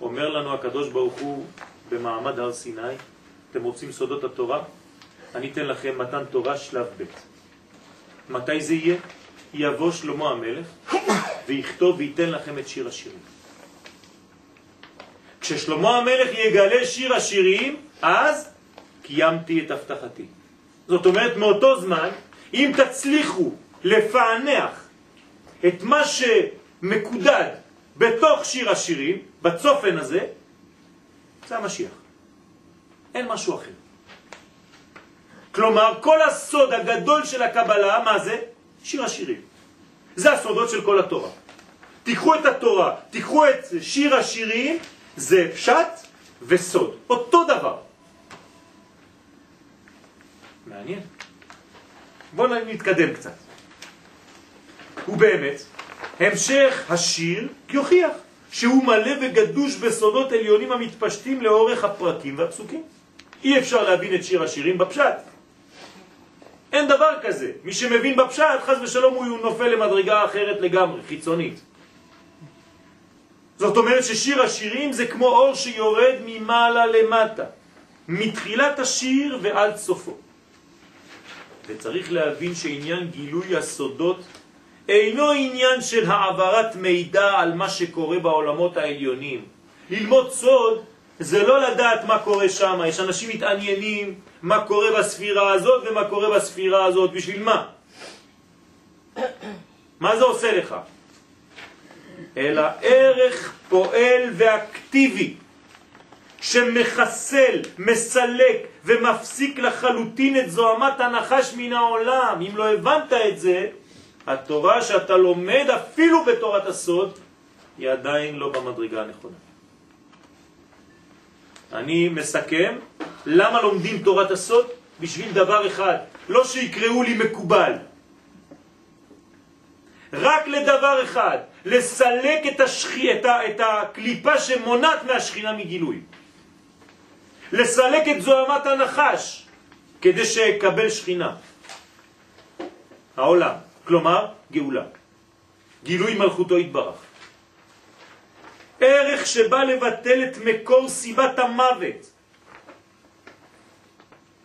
אומר לנו הקדוש ברוך הוא במעמד הר סיני, אתם רוצים סודות התורה? אני אתן לכם מתן תורה שלב ב'. מתי זה יהיה? יבוא שלמה המלך ויכתוב וייתן לכם את שיר השירים. כששלמה המלך יגלה שיר השירים, אז קיימתי את הבטחתי. זאת אומרת, מאותו זמן, אם תצליחו לפענח את מה שמקודד בתוך שיר השירים, בצופן הזה, זה המשיח. אין משהו אחר. כלומר, כל הסוד הגדול של הקבלה, מה זה? שיר השירים. זה הסודות של כל התורה. תיקחו את התורה, תיקחו את שיר השירים, זה פשט וסוד. אותו דבר. מעניין. בואו נתקדם קצת. ובאמת, המשך השיר יוכיח שהוא מלא וגדוש בסודות עליונים המתפשטים לאורך הפרקים והפסוקים. אי אפשר להבין את שיר השירים בפשט. אין דבר כזה. מי שמבין בפשט, חז ושלום הוא נופל למדרגה אחרת לגמרי, חיצונית. זאת אומרת ששיר השירים זה כמו אור שיורד ממעלה למטה, מתחילת השיר ועד סופו. וצריך להבין שעניין גילוי הסודות אינו עניין של העברת מידע על מה שקורה בעולמות העליונים. ללמוד סוד זה לא לדעת מה קורה שם, יש אנשים מתעניינים מה קורה בספירה הזאת ומה קורה בספירה הזאת, בשביל מה? מה זה עושה לך? אלא ערך פועל ואקטיבי שמחסל, מסלק ומפסיק לחלוטין את זוהמת הנחש מן העולם. אם לא הבנת את זה, התורה שאתה לומד אפילו בתורת הסוד היא עדיין לא במדרגה הנכונה. אני מסכם, למה לומדים תורת הסוד? בשביל דבר אחד, לא שיקראו לי מקובל. רק לדבר אחד, לסלק את, השכי, את, ה, את הקליפה שמונעת מהשכינה מגילוי. לסלק את זוהמת הנחש כדי שיקבל שכינה. העולם, כלומר גאולה. גילוי מלכותו יתברך. ערך שבא לבטל את מקור סיבת המוות,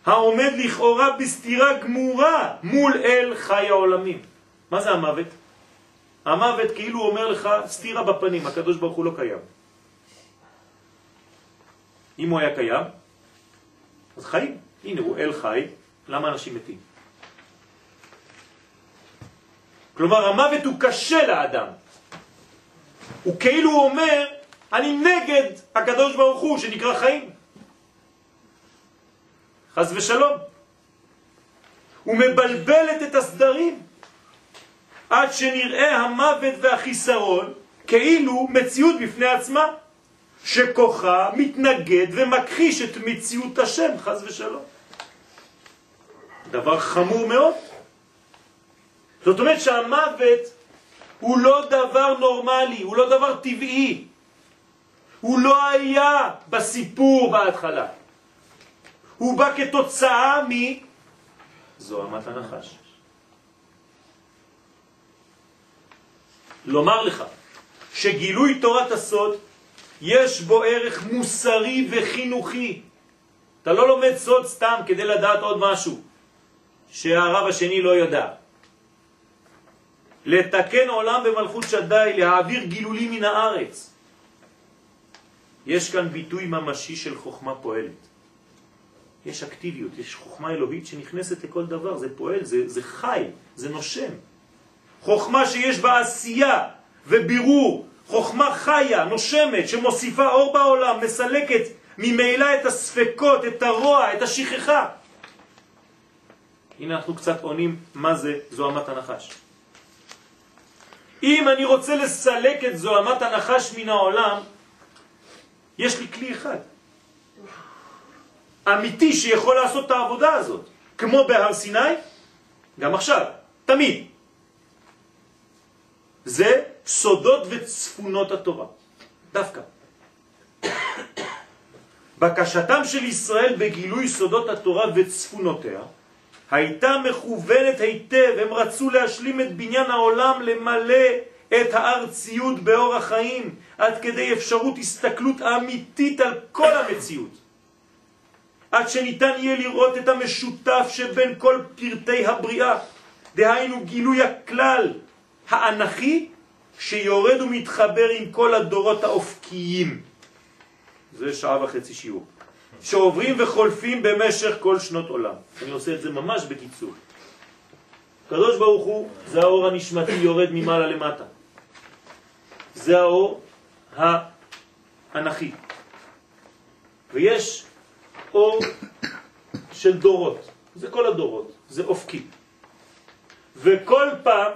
העומד לכאורה בסתירה גמורה מול אל חי העולמים. מה זה המוות? המוות כאילו אומר לך סתירה בפנים, הקדוש ברוך הוא לא קיים. אם הוא היה קיים, אז חיים. הנה הוא אל חי, למה אנשים מתים? כלומר המוות הוא קשה לאדם. הוא כאילו אומר, אני נגד הקדוש ברוך הוא שנקרא חיים. חז ושלום. הוא מבלבלת את הסדרים עד שנראה המוות והחיסרון כאילו מציאות בפני עצמה, שכוחה מתנגד ומכחיש את מציאות השם, חז ושלום. דבר חמור מאוד. זאת אומרת שהמוות הוא לא דבר נורמלי, הוא לא דבר טבעי. הוא לא היה בסיפור בהתחלה. הוא בא כתוצאה מזוהמת הנחש. לומר לך שגילוי תורת הסוד יש בו ערך מוסרי וחינוכי. אתה לא לומד סוד סתם כדי לדעת עוד משהו שהרב השני לא יודע. לתקן עולם במלכות שדי, להעביר גילולים מן הארץ. יש כאן ביטוי ממשי של חוכמה פועלת. יש אקטיביות, יש חוכמה אלוהית שנכנסת לכל דבר, זה פועל, זה, זה חי, זה נושם. חוכמה שיש בה עשייה ובירור, חוכמה חיה, נושמת, שמוסיפה אור בעולם, מסלקת ממילא את הספקות, את הרוע, את השכחה. הנה אנחנו קצת עונים מה זה זוהמת הנחש. אם אני רוצה לסלק את זוהמת הנחש מן העולם, יש לי כלי אחד. אמיתי שיכול לעשות את העבודה הזאת, כמו בהר סיני, גם עכשיו, תמיד. זה סודות וצפונות התורה, דווקא. בקשתם של ישראל בגילוי סודות התורה וצפונותיה הייתה מכוונת היטב, הם רצו להשלים את בניין העולם, למלא את הארציות באור החיים, עד כדי אפשרות הסתכלות אמיתית על כל המציאות. עד שניתן יהיה לראות את המשותף שבין כל פרטי הבריאה, דהיינו גילוי הכלל האנכי שיורד ומתחבר עם כל הדורות האופקיים. זה שעה וחצי שיעור. שעוברים וחולפים במשך כל שנות עולם. אני עושה את זה ממש בקיצור. קדוש ברוך הוא זה האור הנשמתי יורד ממעלה למטה. זה האור האנכי. ויש אור של דורות, זה כל הדורות, זה אופקי. וכל פעם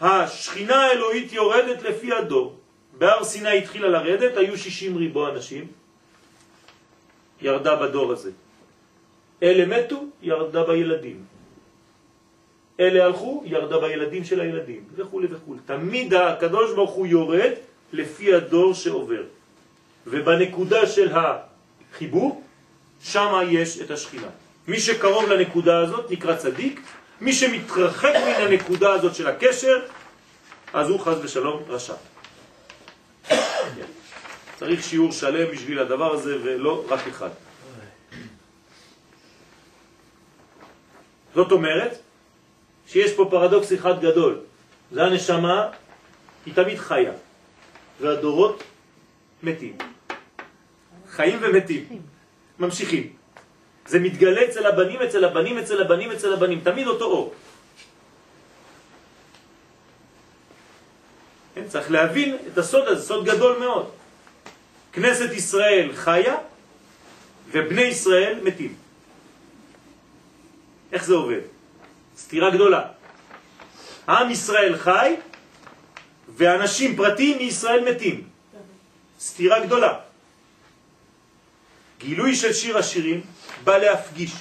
השכינה האלוהית יורדת לפי הדור. בהר סיני התחילה לרדת, היו 60 ריבו אנשים, ירדה בדור הזה. אלה מתו, ירדה בילדים. אלה הלכו, ירדה בילדים של הילדים, וכו' וכו'. תמיד הקדוש ברוך הוא יורד לפי הדור שעובר. ובנקודה של החיבור, שם יש את השכינה. מי שקרוב לנקודה הזאת נקרא צדיק, מי שמתרחק מן הנקודה הזאת של הקשר, אז הוא חז ושלום רשע. צריך שיעור שלם בשביל הדבר הזה ולא רק אחד. זאת אומרת שיש פה פרדוקס אחד גדול. זה הנשמה, היא תמיד חיה, והדורות מתים. חיים ומתים. ממשיכים. זה מתגלה אצל הבנים, אצל הבנים, אצל הבנים, אצל הבנים, תמיד אותו אור. כן, צריך להבין את הסוד הזה, סוד גדול מאוד. כנסת ישראל חיה ובני ישראל מתים. איך זה עובד? סתירה גדולה. עם ישראל חי ואנשים פרטיים מישראל מתים. סתירה גדולה. גילוי של שיר השירים בא להפגיש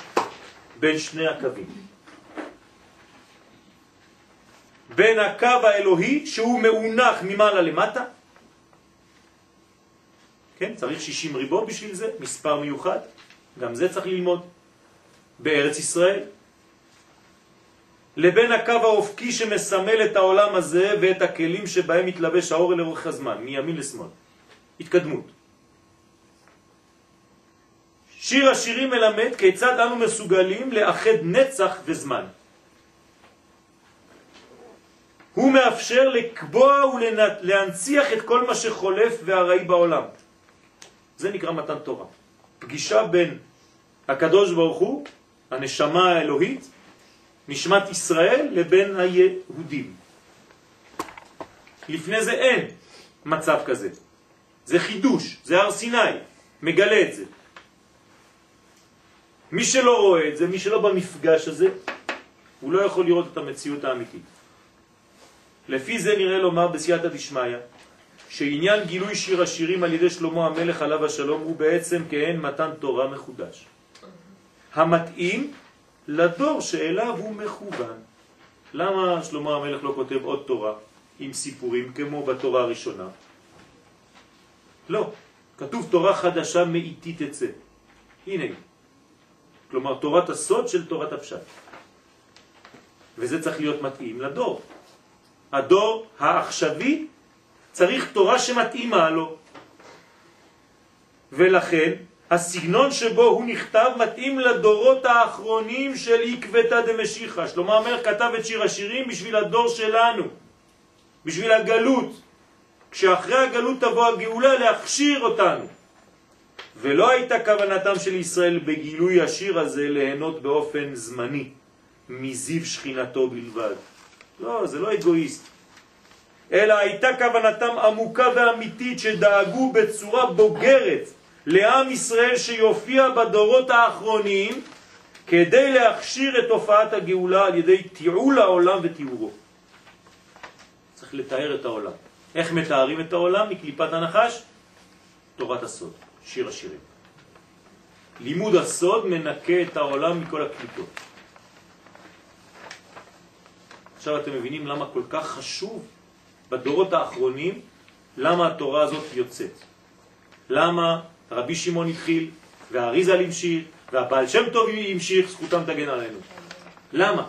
בין שני הקווים. בין הקו האלוהי שהוא מאונח ממעלה למטה, כן, צריך 60 ריבו בשביל זה, מספר מיוחד, גם זה צריך ללמוד, בארץ ישראל, לבין הקו האופקי שמסמל את העולם הזה ואת הכלים שבהם מתלבש האור לאורך הזמן, מימין לשמאל. התקדמות. שיר השירים מלמד כיצד אנו מסוגלים לאחד נצח וזמן. הוא מאפשר לקבוע ולהנציח את כל מה שחולף והראי בעולם. זה נקרא מתן תורה. פגישה בין הקדוש ברוך הוא, הנשמה האלוהית, נשמת ישראל, לבין היהודים. לפני זה אין מצב כזה. זה חידוש, זה הר סיני, מגלה את זה. מי שלא רואה את זה, מי שלא במפגש הזה, הוא לא יכול לראות את המציאות האמיתית. לפי זה נראה לומר בסייעתא דשמיא, שעניין גילוי שיר השירים על ידי שלמה המלך עליו השלום הוא בעצם כהן מתן תורה מחודש. המתאים לדור שאליו הוא מכוון. למה שלמה המלך לא כותב עוד תורה עם סיפורים כמו בתורה הראשונה? לא, כתוב תורה חדשה מאיתי תצא. הנה כלומר תורת הסוד של תורת הפשט. וזה צריך להיות מתאים לדור. הדור העכשווי צריך תורה שמתאימה לו. ולכן הסגנון שבו הוא נכתב מתאים לדורות האחרונים של עקבתא דמשיחא. שלמה המלך כתב את שיר השירים בשביל הדור שלנו, בשביל הגלות. כשאחרי הגלות תבוא הגאולה להכשיר אותנו. ולא הייתה כוונתם של ישראל בגילוי השיר הזה ליהנות באופן זמני מזיו שכינתו בלבד. לא, זה לא אגואיסט. אלא הייתה כוונתם עמוקה ואמיתית שדאגו בצורה בוגרת לעם ישראל שיופיע בדורות האחרונים כדי להכשיר את תופעת הגאולה על ידי תיעול העולם ותיאורו. צריך לתאר את העולם. איך מתארים את העולם מקליפת הנחש? תורת הסוד, שיר השירים. לימוד הסוד מנקה את העולם מכל הקליפות. עכשיו אתם מבינים למה כל כך חשוב בדורות האחרונים, למה התורה הזאת יוצאת. למה רבי שמעון התחיל, והאריזה המשיך, והבעל שם טוב המשיך, זכותם תגן עלינו. למה?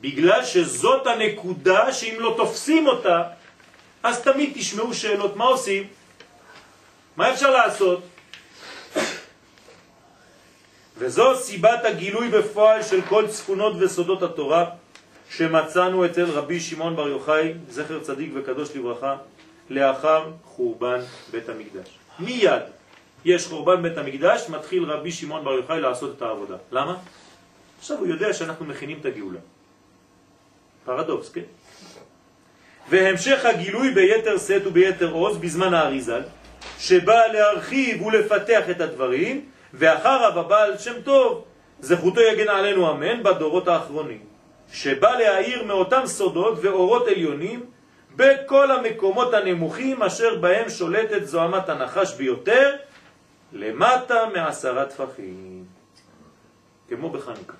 בגלל שזאת הנקודה שאם לא תופסים אותה, אז תמיד תשמעו שאלות, מה עושים? מה אפשר לעשות? וזו סיבת הגילוי בפועל של כל צפונות וסודות התורה שמצאנו אצל רבי שמעון בר יוחאי, זכר צדיק וקדוש לברכה, לאחר חורבן בית המקדש. מיד יש חורבן בית המקדש, מתחיל רבי שמעון בר יוחאי לעשות את העבודה. למה? עכשיו הוא יודע שאנחנו מכינים את הגאולה. פרדוקס, כן? והמשך הגילוי ביתר סט וביתר עוז בזמן האריזל, שבא להרחיב ולפתח את הדברים, ואחריו הבעל שם טוב, זכותו יגן עלינו אמן, בדורות האחרונים, שבא להאיר מאותם סודות ואורות עליונים בכל המקומות הנמוכים אשר בהם שולטת זוהמת הנחש ביותר, למטה מעשרה טפחים, כמו בחנוכה.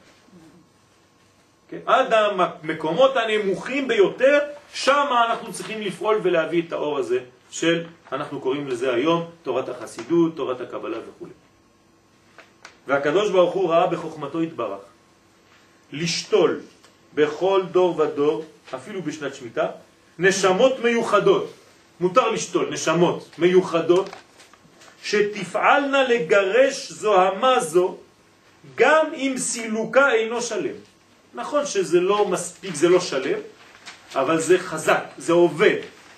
כן? עד המקומות הנמוכים ביותר, שם אנחנו צריכים לפעול ולהביא את האור הזה של, אנחנו קוראים לזה היום, תורת החסידות, תורת הקבלה וכו'. והקדוש ברוך הוא ראה בחוכמתו התברך לשתול בכל דור ודור, אפילו בשנת שמיטה, נשמות מיוחדות, מותר לשתול נשמות מיוחדות, שתפעלנה לגרש זוהמה זו גם אם סילוקה אינו שלם. נכון שזה לא מספיק, זה לא שלם, אבל זה חזק, זה עובד,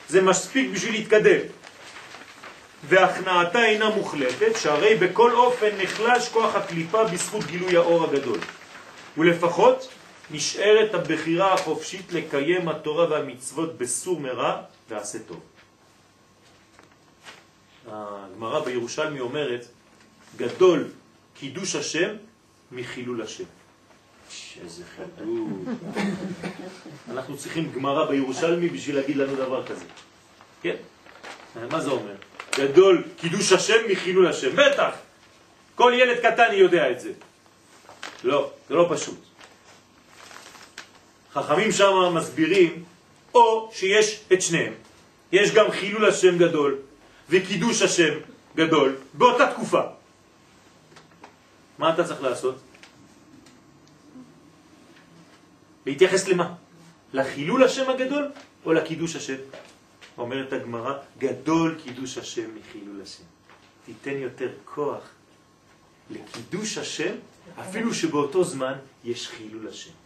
זה מספיק בשביל להתקדם. והכנעתה אינה מוחלטת, שהרי בכל אופן נחלש כוח הקליפה בזכות גילוי האור הגדול. ולפחות נשארת הבחירה החופשית לקיים התורה והמצוות בסור מרע ועשה טוב. הגמרא בירושלמי אומרת, גדול קידוש השם מחילול השם. איזה חידוש. אנחנו צריכים גמרא בירושלמי בשביל להגיד לנו דבר כזה. כן? מה זה אומר? גדול קידוש השם מחילול השם. בטח! כל ילד קטן יודע את זה. לא, זה לא פשוט. חכמים שם מסבירים, או שיש את שניהם. יש גם חילול השם גדול וקידוש השם גדול באותה תקופה. מה אתה צריך לעשות? להתייחס למה? לחילול השם הגדול או לקידוש השם? אומרת הגמרא, גדול קידוש השם מחילול השם. תיתן יותר כוח לקידוש השם, אפילו שבאותו זמן יש חילול השם.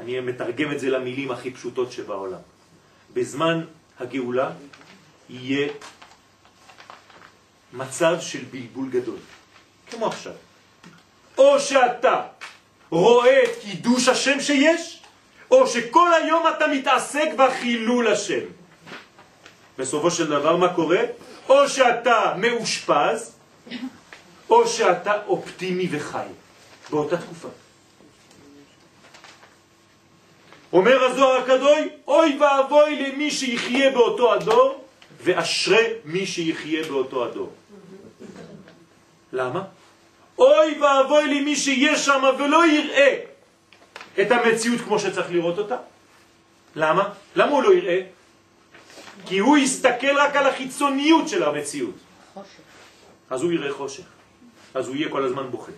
אני מתרגם את זה למילים הכי פשוטות שבעולם. בזמן הגאולה יהיה מצב של בלבול גדול, כמו עכשיו. או שאתה רואה את קידוש השם שיש, או שכל היום אתה מתעסק בחילול השם. בסופו של דבר מה קורה? או שאתה מאושפז, או שאתה אופטימי וחי באותה תקופה. אומר הזוהר הקדוי, אוי ואבוי למי שיחיה באותו הדור, ואשרי מי שיחיה באותו הדור. למה? אוי ואבוי למי שיהיה שם ולא יראה את המציאות כמו שצריך לראות אותה. למה? למה הוא לא יראה? כי הוא יסתכל רק על החיצוניות של המציאות. אז הוא יראה חושך. אז הוא יהיה כל הזמן בוכה.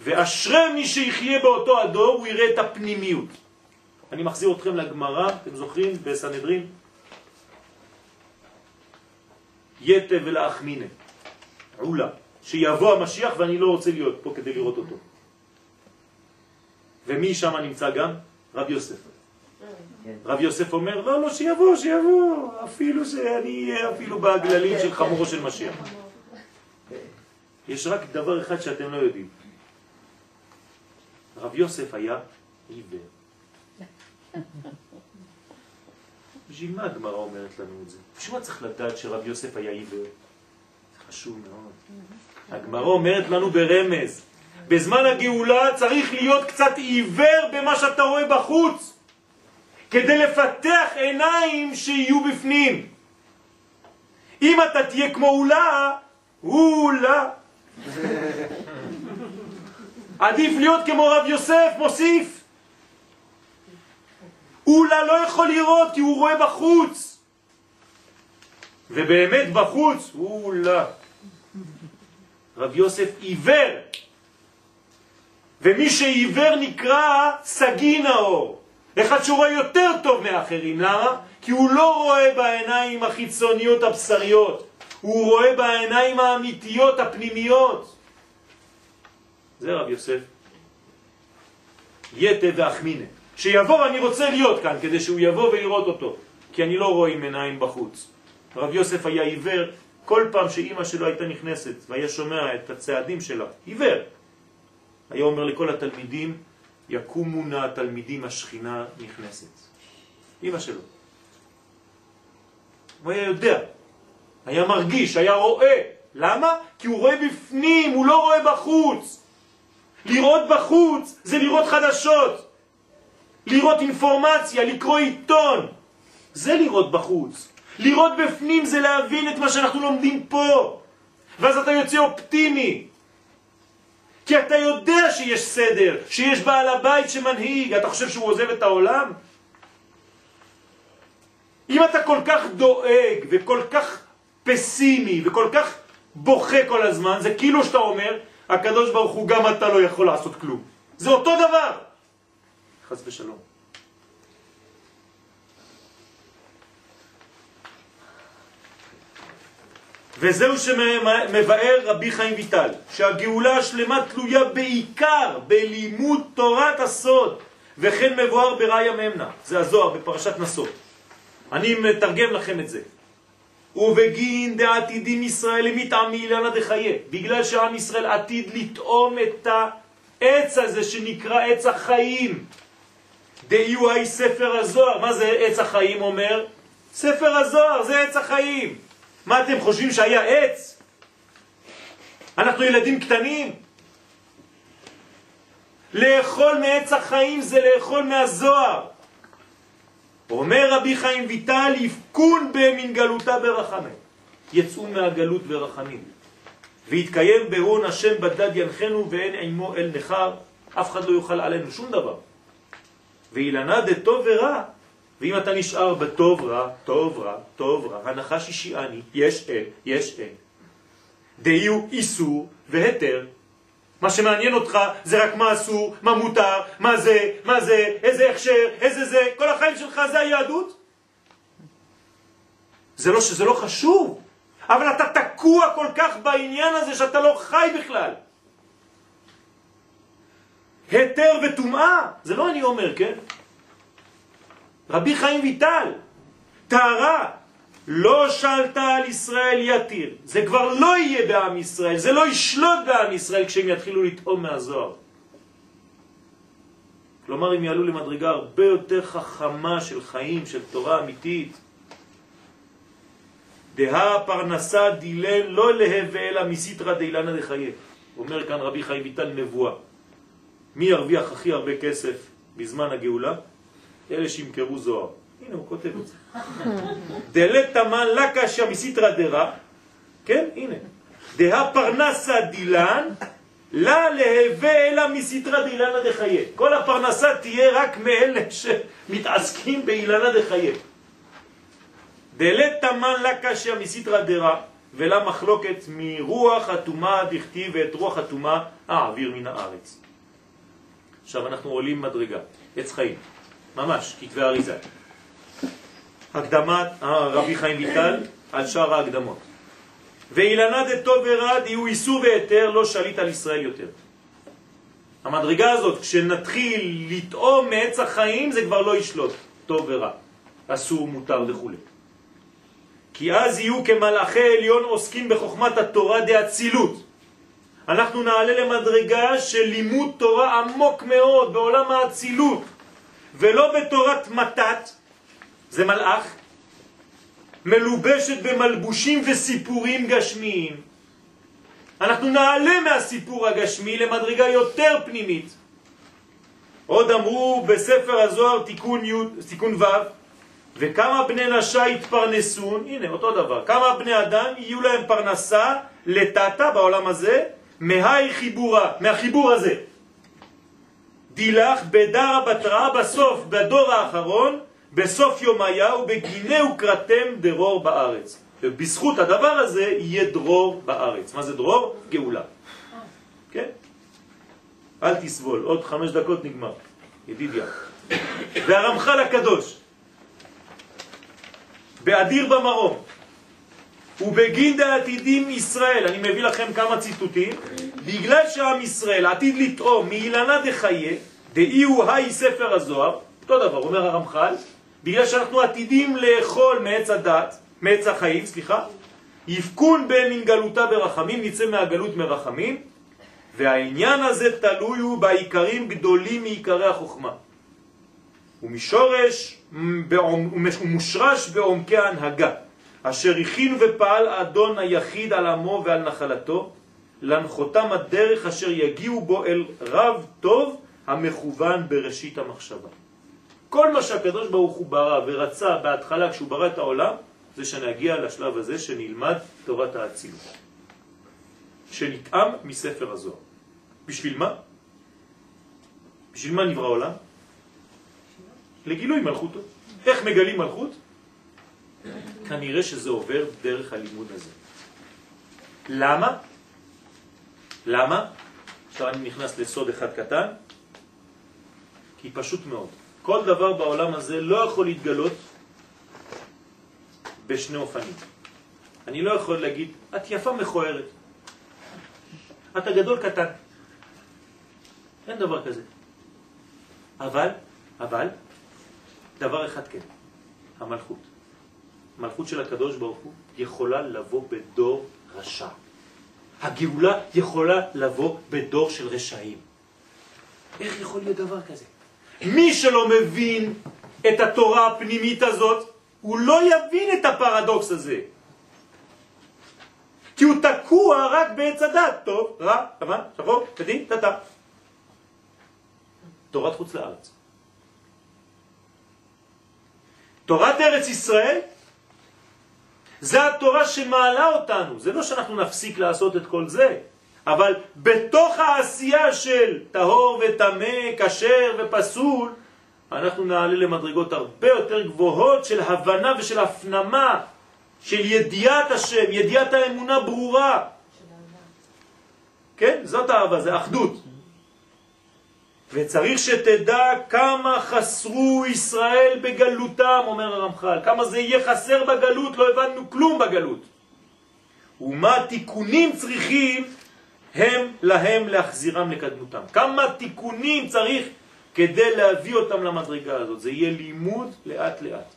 ואשרי מי שיחיה באותו הדור, הוא יראה את הפנימיות. אני מחזיר אתכם לגמרא, אתם זוכרים? בסנהדרין? יתה ולאחמינה, עולה, שיבוא המשיח ואני לא רוצה להיות פה כדי לראות אותו. ומי שם נמצא גם? רב יוסף. רב יוסף אומר, לא, לא, שיבוא, שיבוא, אפילו שאני אהיה אפילו בגללים של חמורו של משיח. יש רק דבר אחד שאתם לא יודעים. רב יוסף היה עיוור. בשביל מה הגמרא אומרת לנו את זה? בשביל מה צריך לדעת שרב יוסף היה עיוור? חשוב מאוד. הגמרא אומרת לנו ברמז, בזמן הגאולה צריך להיות קצת עיוור במה שאתה רואה בחוץ, כדי לפתח עיניים שיהיו בפנים. אם אתה תהיה כמו אולה, אולה. עדיף להיות כמו רב יוסף, מוסיף. אולה לא יכול לראות כי הוא רואה בחוץ. ובאמת בחוץ, אולה. רב יוסף עיוור. ומי שעיוור נקרא סגין האור. אחד שרואה יותר טוב מאחרים. למה? כי הוא לא רואה בעיניים החיצוניות הבשריות. הוא רואה בעיניים האמיתיות הפנימיות. זה רב יוסף. יתה ואחמינה. שיבוא אני רוצה להיות כאן, כדי שהוא יבוא ולראות אותו, כי אני לא רואה עם עיניים בחוץ. רב יוסף היה עיוור כל פעם שאימא שלו הייתה נכנסת והיה שומע את הצעדים שלה, עיוור. היה אומר לכל התלמידים, יקומו נא התלמידים השכינה נכנסת. אימא שלו. הוא היה יודע, היה מרגיש, היה רואה. למה? כי הוא רואה בפנים, הוא לא רואה בחוץ. לראות בחוץ זה לראות חדשות. לראות אינפורמציה, לקרוא עיתון, זה לראות בחוץ. לראות בפנים זה להבין את מה שאנחנו לומדים פה. ואז אתה יוצא אופטימי. כי אתה יודע שיש סדר, שיש בעל הבית שמנהיג. אתה חושב שהוא עוזב את העולם? אם אתה כל כך דואג וכל כך פסימי וכל כך בוכה כל הזמן, זה כאילו שאתה אומר, הקדוש ברוך הוא גם אתה לא יכול לעשות כלום. זה אותו דבר. חס ושלום. וזהו שמבאר רבי חיים ויטל, שהגאולה השלמה תלויה בעיקר בלימוד תורת הסוד, וכן מבואר בראיה ממנה, זה הזוהר בפרשת נסות. אני מתרגם לכם את זה. ובגין דעתידים ישראל מתעמי אילנה דחיה, בגלל שעם ישראל עתיד לטעום את העץ הזה שנקרא עץ החיים, דאיו היי ספר הזוהר. מה זה עץ החיים אומר? ספר הזוהר, זה עץ החיים. מה אתם חושבים שהיה עץ? אנחנו ילדים קטנים. לאכול מעץ החיים זה לאכול מהזוהר. אומר רבי חיים ויטל, יפקון במין גלותה ברחמים. יצאו מהגלות ברחמים. והתקיים בהון השם בדד ינחנו ואין עמו אל נחר, אף אחד לא יוכל עלינו שום דבר. ואילנה דטוב ורע, ואם אתה נשאר בטוב רע, טוב רע, טוב רע, הנחש אישיאני, יש אל, יש אל. דהיו איסור והתר. מה שמעניין אותך זה רק מה אסור, מה מותר, מה זה, מה זה, איזה הכשר, איזה זה, כל החיים שלך זה היהדות? זה לא שזה לא חשוב, אבל אתה תקוע כל כך בעניין הזה שאתה לא חי בכלל. היתר וטומאה, זה לא אני אומר, כן? רבי חיים ויטל, טהרה, לא שלטה על ישראל יתיר. זה כבר לא יהיה בעם ישראל, זה לא ישלוט בעם ישראל כשהם יתחילו לטעום מהזוהר. כלומר, הם יעלו למדרגה הרבה יותר חכמה של חיים, של תורה אמיתית. דה פרנסה דילן לא להווה אלא מסיתרא דילנא דחיה. אומר כאן רבי חיים ויטל נבואה. מי ירוויח הכי הרבה כסף בזמן הגאולה? אלה שימכרו זוהר. הנה הוא כותב את זה. דלתמן לקשיא מסיתרא דרא, כן, הנה. דה פרנסה דילן, לה להווה אלא מסיתרא דילנא דחיה. כל הפרנסה תהיה רק מאלה שמתעסקים באילנא דחיה. דלתמן לקשיא מסיתרא דרא, ולה מחלוקת מרוח הטומאה דכתיב ואת רוח הטומאה אעביר מן הארץ. עכשיו אנחנו עולים מדרגה, עץ חיים, ממש, כתבי אריזה. הקדמת הרבי חיים ויטל על שאר ההקדמות. ואילנה דטוב ורע יהיו איסור והיתר לא שליט על ישראל יותר. המדרגה הזאת, כשנתחיל לטעום מעץ החיים, זה כבר לא ישלוט, טוב ורע, אסור, מותר וכו'. כי אז יהיו כמלאכי עליון עוסקים בחוכמת התורה דאצילות. אנחנו נעלה למדרגה של לימוד תורה עמוק מאוד בעולם האצילות, ולא בתורת מתת, זה מלאך, מלובשת במלבושים וסיפורים גשמיים. אנחנו נעלה מהסיפור הגשמי למדרגה יותר פנימית. עוד אמרו בספר הזוהר תיקון, י, תיקון ו' וכמה בני נשה יתפרנסון, הנה אותו דבר, כמה בני אדם יהיו להם פרנסה לטאטה בעולם הזה, מהי חיבורה, מהחיבור הזה. דילך בדרה בתראה בסוף, בדור האחרון, בסוף יומיה ובגיני וקראתם דרור בארץ. ובזכות הדבר הזה יהיה דרור בארץ. מה זה דרור? גאולה. כן? אל תסבול, עוד חמש דקות נגמר. ידידיה. והרמח"ל הקדוש, באדיר במרום, ובגין דעתידים ישראל, אני מביא לכם כמה ציטוטים, בגלל שעם ישראל עתיד לטעום מאילנה דחייה, דאי הוא היי ספר הזוהר, אותו דבר, אומר הרמח"ל, בגלל שאנחנו עתידים לאכול מעץ הדת, מעץ החיים, סליחה, יפקון בין גלותה ברחמים, נצא מהגלות מרחמים, והעניין הזה תלוי הוא בעיקרים גדולים מעיקרי החוכמה. ומשורש ומושרש בעומקי ההנהגה, אשר הכין ופעל אדון היחיד על עמו ועל נחלתו, לנחותם הדרך אשר יגיעו בו אל רב טוב המכוון בראשית המחשבה. כל מה שהקדוש ברוך הוא ברא ורצה בהתחלה כשהוא ברא את העולם, זה שנגיע לשלב הזה שנלמד תורת האצילות. שנטעם מספר הזוהר. בשביל מה? בשביל מה נברא עולם? לגילוי מלכותו. איך מגלים מלכות? כנראה שזה עובר דרך הלימוד הזה. למה? למה? עכשיו אני נכנס לסוד אחד קטן, כי פשוט מאוד. כל דבר בעולם הזה לא יכול להתגלות בשני אופנים. אני לא יכול להגיד, את יפה מכוערת. אתה גדול קטן. אין דבר כזה. אבל, אבל, דבר אחד כן, המלכות. המלכות של הקדוש ברוך הוא יכולה לבוא בדור רשע. הגאולה יכולה לבוא בדור של רשעים. איך יכול להיות דבר כזה? מי שלא מבין את התורה הפנימית הזאת, הוא לא יבין את הפרדוקס הזה. כי הוא תקוע רק בעץ הדת, טוב, רע, לבן, שחור, קדים, תתה. תורת חוץ לארץ. תורת ארץ ישראל זה התורה שמעלה אותנו, זה לא שאנחנו נפסיק לעשות את כל זה, אבל בתוך העשייה של טהור וטמא, כשר ופסול, אנחנו נעלה למדרגות הרבה יותר גבוהות של הבנה ושל הפנמה, של ידיעת השם, ידיעת האמונה ברורה. כן? זאת האהבה, זה אחדות. וצריך שתדע כמה חסרו ישראל בגלותם, אומר הרמח"ל, כמה זה יהיה חסר בגלות, לא הבנו כלום בגלות. ומה תיקונים צריכים הם להם להחזירם לקדמותם. כמה תיקונים צריך כדי להביא אותם למדרגה הזאת. זה יהיה לימוד לאט לאט.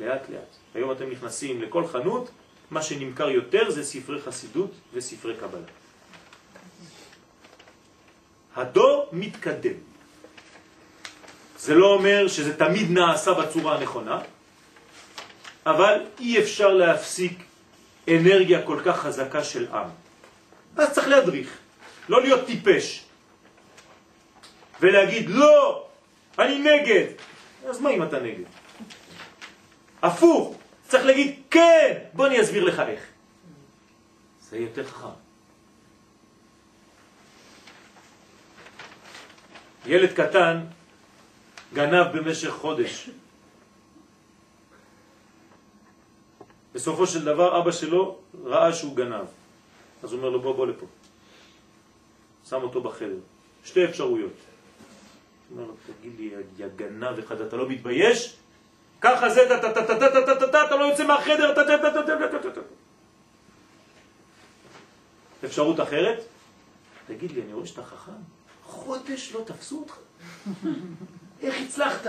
לאט לאט. היום אתם נכנסים לכל חנות, מה שנמכר יותר זה ספרי חסידות וספרי קבלה. הדור מתקדם. זה לא אומר שזה תמיד נעשה בצורה הנכונה, אבל אי אפשר להפסיק אנרגיה כל כך חזקה של עם. אז צריך להדריך, לא להיות טיפש. ולהגיד, לא, אני נגד. אז מה אם אתה נגד? הפוך, צריך להגיד, כן, בוא אני אסביר לך איך. זה יותר חכם. ילד קטן גנב במשך חודש. בסופו של דבר אבא שלו ראה שהוא גנב. אז הוא אומר לו בוא בוא לפה. שם אותו בחדר. שתי אפשרויות. הוא אומר לו תגיד לי יא גנב אחד אתה לא מתבייש? ככה זה אתה אתה אתה אתה אתה אתה אתה לא יוצא מהחדר אתה אתה אתה אתה אתה אפשרות אחרת? תגיד לי אני רואה שאתה חכם חודש לא תפסו אותך? איך הצלחת?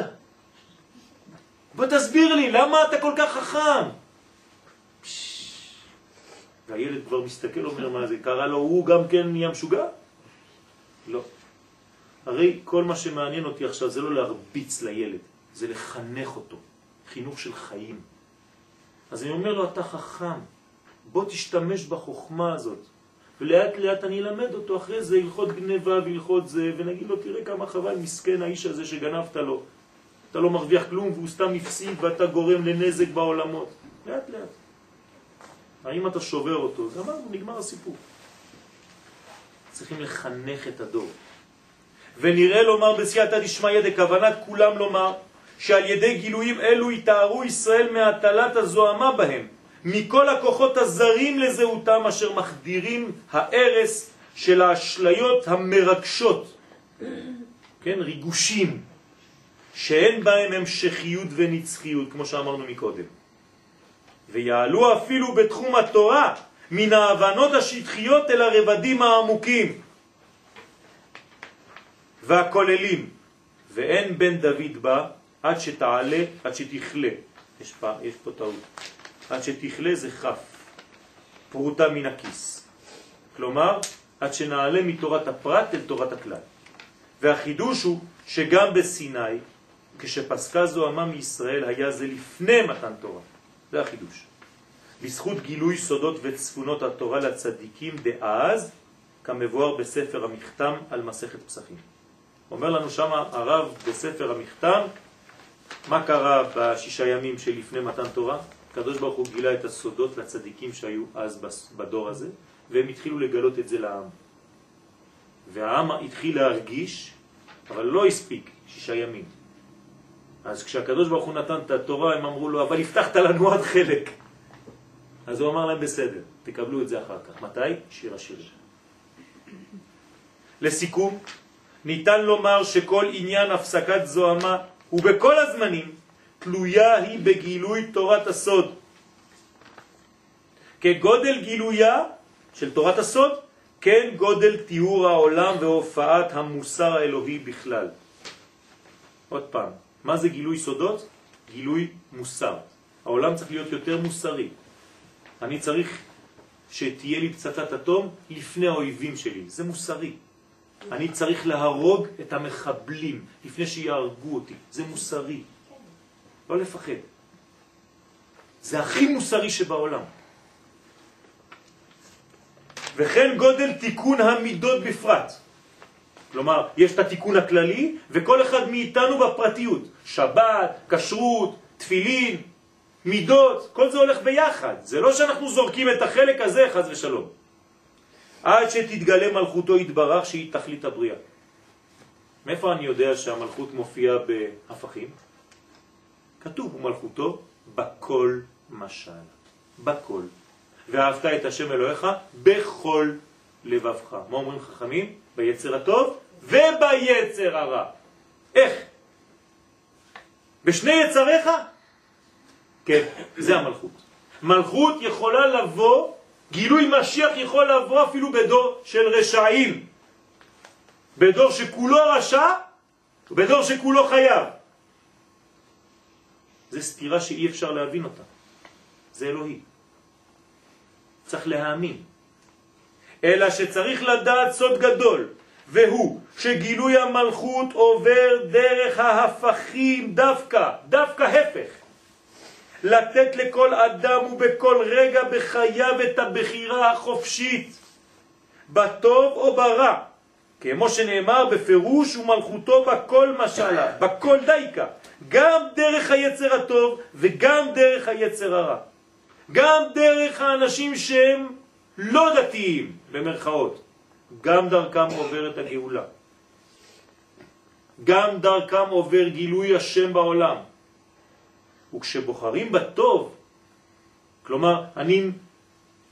בוא תסביר לי, למה אתה כל כך חכם? והילד כבר מסתכל, אומר, מה זה, קרה לו, הוא גם כן נהיה משוגע? לא. הרי כל מה שמעניין אותי עכשיו זה לא להרביץ לילד, זה לחנך אותו, חינוך של חיים. אז אני אומר לו, אתה חכם, בוא תשתמש בחוכמה הזאת. ולאט לאט אני אלמד אותו אחרי זה הלכות גניבה והלכות זה, ונגיד לו, תראה כמה חבל מסכן האיש הזה שגנבת לו. אתה לא מרוויח כלום והוא סתם הפסיד ואתה גורם לנזק בעולמות. לאט לאט. האם אתה שובר אותו? זה אמרנו, נגמר הסיפור. צריכים לחנך את הדור. ונראה לומר בסייעתא דשמיא דכוונת כולם לומר שעל ידי גילויים אלו יתארו ישראל מהטלת הזוהמה בהם, מכל הכוחות הזרים לזהותם אשר מחדירים הארס של האשליות המרגשות, כן, ריגושים, שאין בהם המשכיות ונצחיות, כמו שאמרנו מקודם. ויעלו אפילו בתחום התורה מן ההבנות השטחיות אל הרבדים העמוקים והכוללים, ואין בן דוד בא עד שתעלה, עד שתכלה. יש פה, יש פה טעות. עד שתכלה זה חף, פרוטה מן הכיס. כלומר, עד שנעלה מתורת הפרט אל תורת הכלל. והחידוש הוא שגם בסיני, כשפסקה זוהמה מישראל, היה זה לפני מתן תורה. זה החידוש. בזכות גילוי סודות וצפונות התורה לצדיקים דאז, כמבואר בספר המכתם על מסכת פסחים. אומר לנו שם הרב בספר המכתם, מה קרה בשישה ימים שלפני מתן תורה? הקדוש ברוך הוא גילה את הסודות לצדיקים שהיו אז בדור הזה, והם התחילו לגלות את זה לעם. והעם התחיל להרגיש, אבל לא הספיק, שישה ימים. אז כשהקדוש ברוך הוא נתן את התורה, הם אמרו לו, אבל הבטחת לנו עוד חלק. אז הוא אמר להם, בסדר, תקבלו את זה אחר כך. מתי? שיר השירים. לסיכום, ניתן לומר שכל עניין הפסקת זוהמה ובכל הזמנים תלויה היא בגילוי תורת הסוד. כגודל גילויה של תורת הסוד, כן גודל תיאור העולם והופעת המוסר האלוהי בכלל. עוד פעם, מה זה גילוי סודות? גילוי מוסר. העולם צריך להיות יותר מוסרי. אני צריך שתהיה לי פצצת אטום לפני האויבים שלי. זה מוסרי. אני צריך להרוג את המחבלים לפני שיהרגו אותי. זה מוסרי. לא לפחד. זה הכי מוסרי שבעולם. וכן גודל תיקון המידות בפרט. כלומר, יש את התיקון הכללי, וכל אחד מאיתנו בפרטיות. שבת, כשרות, תפילין, מידות, כל זה הולך ביחד. זה לא שאנחנו זורקים את החלק הזה, חז ושלום. עד שתתגלה מלכותו יתברך שהיא תכלית הבריאה. מאיפה אני יודע שהמלכות מופיעה בהפכים? כתוב מלכותו בכל משל. בכל. ואהבת את השם אלוהיך בכל לבבך. מה אומרים חכמים? ביצר הטוב וביצר הרע. איך? בשני יצריך? כן, זה המלכות. מלכות יכולה לבוא, גילוי משיח יכול לבוא אפילו בדור של רשעים. בדור שכולו רשע ובדור שכולו חייב. זה סתירה שאי אפשר להבין אותה. זה אלוהי. צריך להאמין. אלא שצריך לדעת סוד גדול, והוא שגילוי המלכות עובר דרך ההפכים דווקא, דווקא הפך. לתת לכל אדם ובכל רגע בחייו את הבחירה החופשית, בטוב או ברע, כמו שנאמר בפירוש ומלכותו בכל משלה, בכל דייקה, גם דרך היצר הטוב וגם דרך היצר הרע. גם דרך האנשים שהם לא דתיים, במרכאות, גם דרכם עוברת הגאולה. גם דרכם עובר גילוי השם בעולם. וכשבוחרים בטוב, כלומר, אני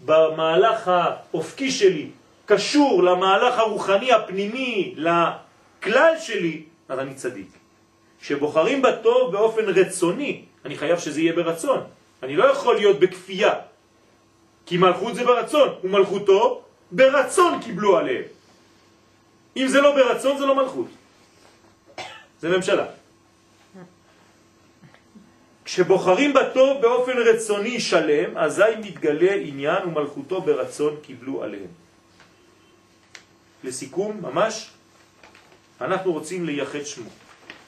במהלך האופקי שלי קשור למהלך הרוחני הפנימי, לכלל שלי, אז אני צדיק. כשבוחרים בטוב באופן רצוני, אני חייב שזה יהיה ברצון. אני לא יכול להיות בכפייה, כי מלכות זה ברצון, ומלכותו ברצון קיבלו עליהם. אם זה לא ברצון זה לא מלכות, זה ממשלה. כשבוחרים בטוב באופן רצוני שלם, אזי מתגלה עניין ומלכותו ברצון קיבלו עליהם. לסיכום, ממש, אנחנו רוצים לייחד שמו.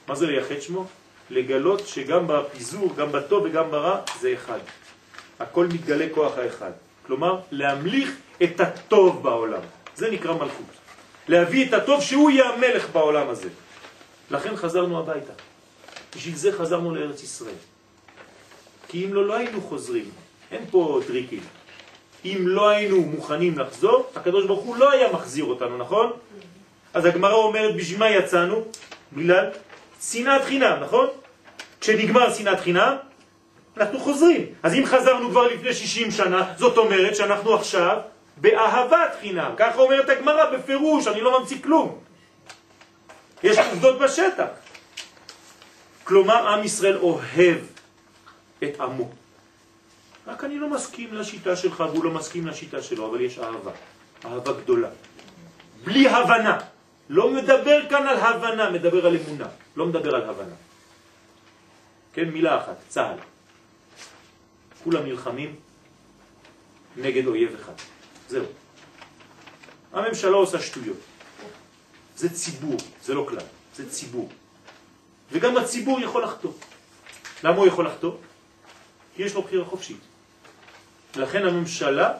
מה זה לייחד שמו? לגלות שגם בפיזור, גם בטוב וגם ברע, זה אחד. הכל מתגלה כוח האחד. כלומר, להמליך את הטוב בעולם. זה נקרא מלכות. להביא את הטוב שהוא יהיה המלך בעולם הזה. לכן חזרנו הביתה. בשביל זה חזרנו לארץ ישראל. כי אם לא, לא היינו חוזרים. אין פה טריקים. אם לא היינו מוכנים לחזור, הקדוש ברוך הוא לא היה מחזיר אותנו, נכון? אז הגמרא אומרת, בשביל מה יצאנו? בגלל שנאת חינם, נכון? כשנגמר שנאת חינם, אנחנו חוזרים. אז אם חזרנו כבר לפני 60 שנה, זאת אומרת שאנחנו עכשיו באהבת חינם. ככה אומרת הגמרא בפירוש, אני לא ממציא כלום. יש עובדות בשטח. כלומר, עם ישראל אוהב את עמו. רק אני לא מסכים לשיטה שלך והוא לא מסכים לשיטה שלו, אבל יש אהבה. אהבה גדולה. בלי הבנה. לא מדבר כאן על הבנה, מדבר על אמונה. לא מדבר על הבנה. כן, מילה אחת, צהל. כולם נלחמים נגד אויב אחד. זהו. הממשלה עושה שטויות. זה ציבור, זה לא כלל, זה ציבור. וגם הציבור יכול לחטוא. למה הוא יכול לחטוא? כי יש לו בחירה חופשית. לכן הממשלה,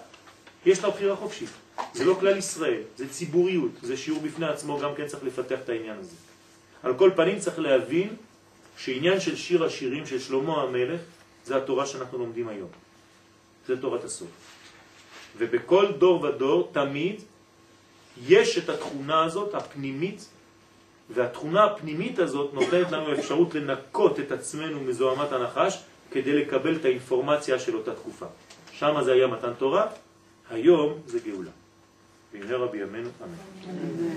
יש לה בחירה חופשית. זה לא כלל ישראל, זה ציבוריות, זה שיעור בפני עצמו, גם כן צריך לפתח את העניין הזה. על כל פנים צריך להבין שעניין של שיר השירים של שלמה המלך זה התורה שאנחנו לומדים היום. זה תורת הסוף. ובכל דור ודור תמיד יש את התכונה הזאת, הפנימית, והתכונה הפנימית הזאת נותנת לנו אפשרות לנקות את עצמנו מזוהמת הנחש כדי לקבל את האינפורמציה של אותה תקופה. שם זה היה מתן תורה, היום זה גאולה. במהרה בימינו, אמן.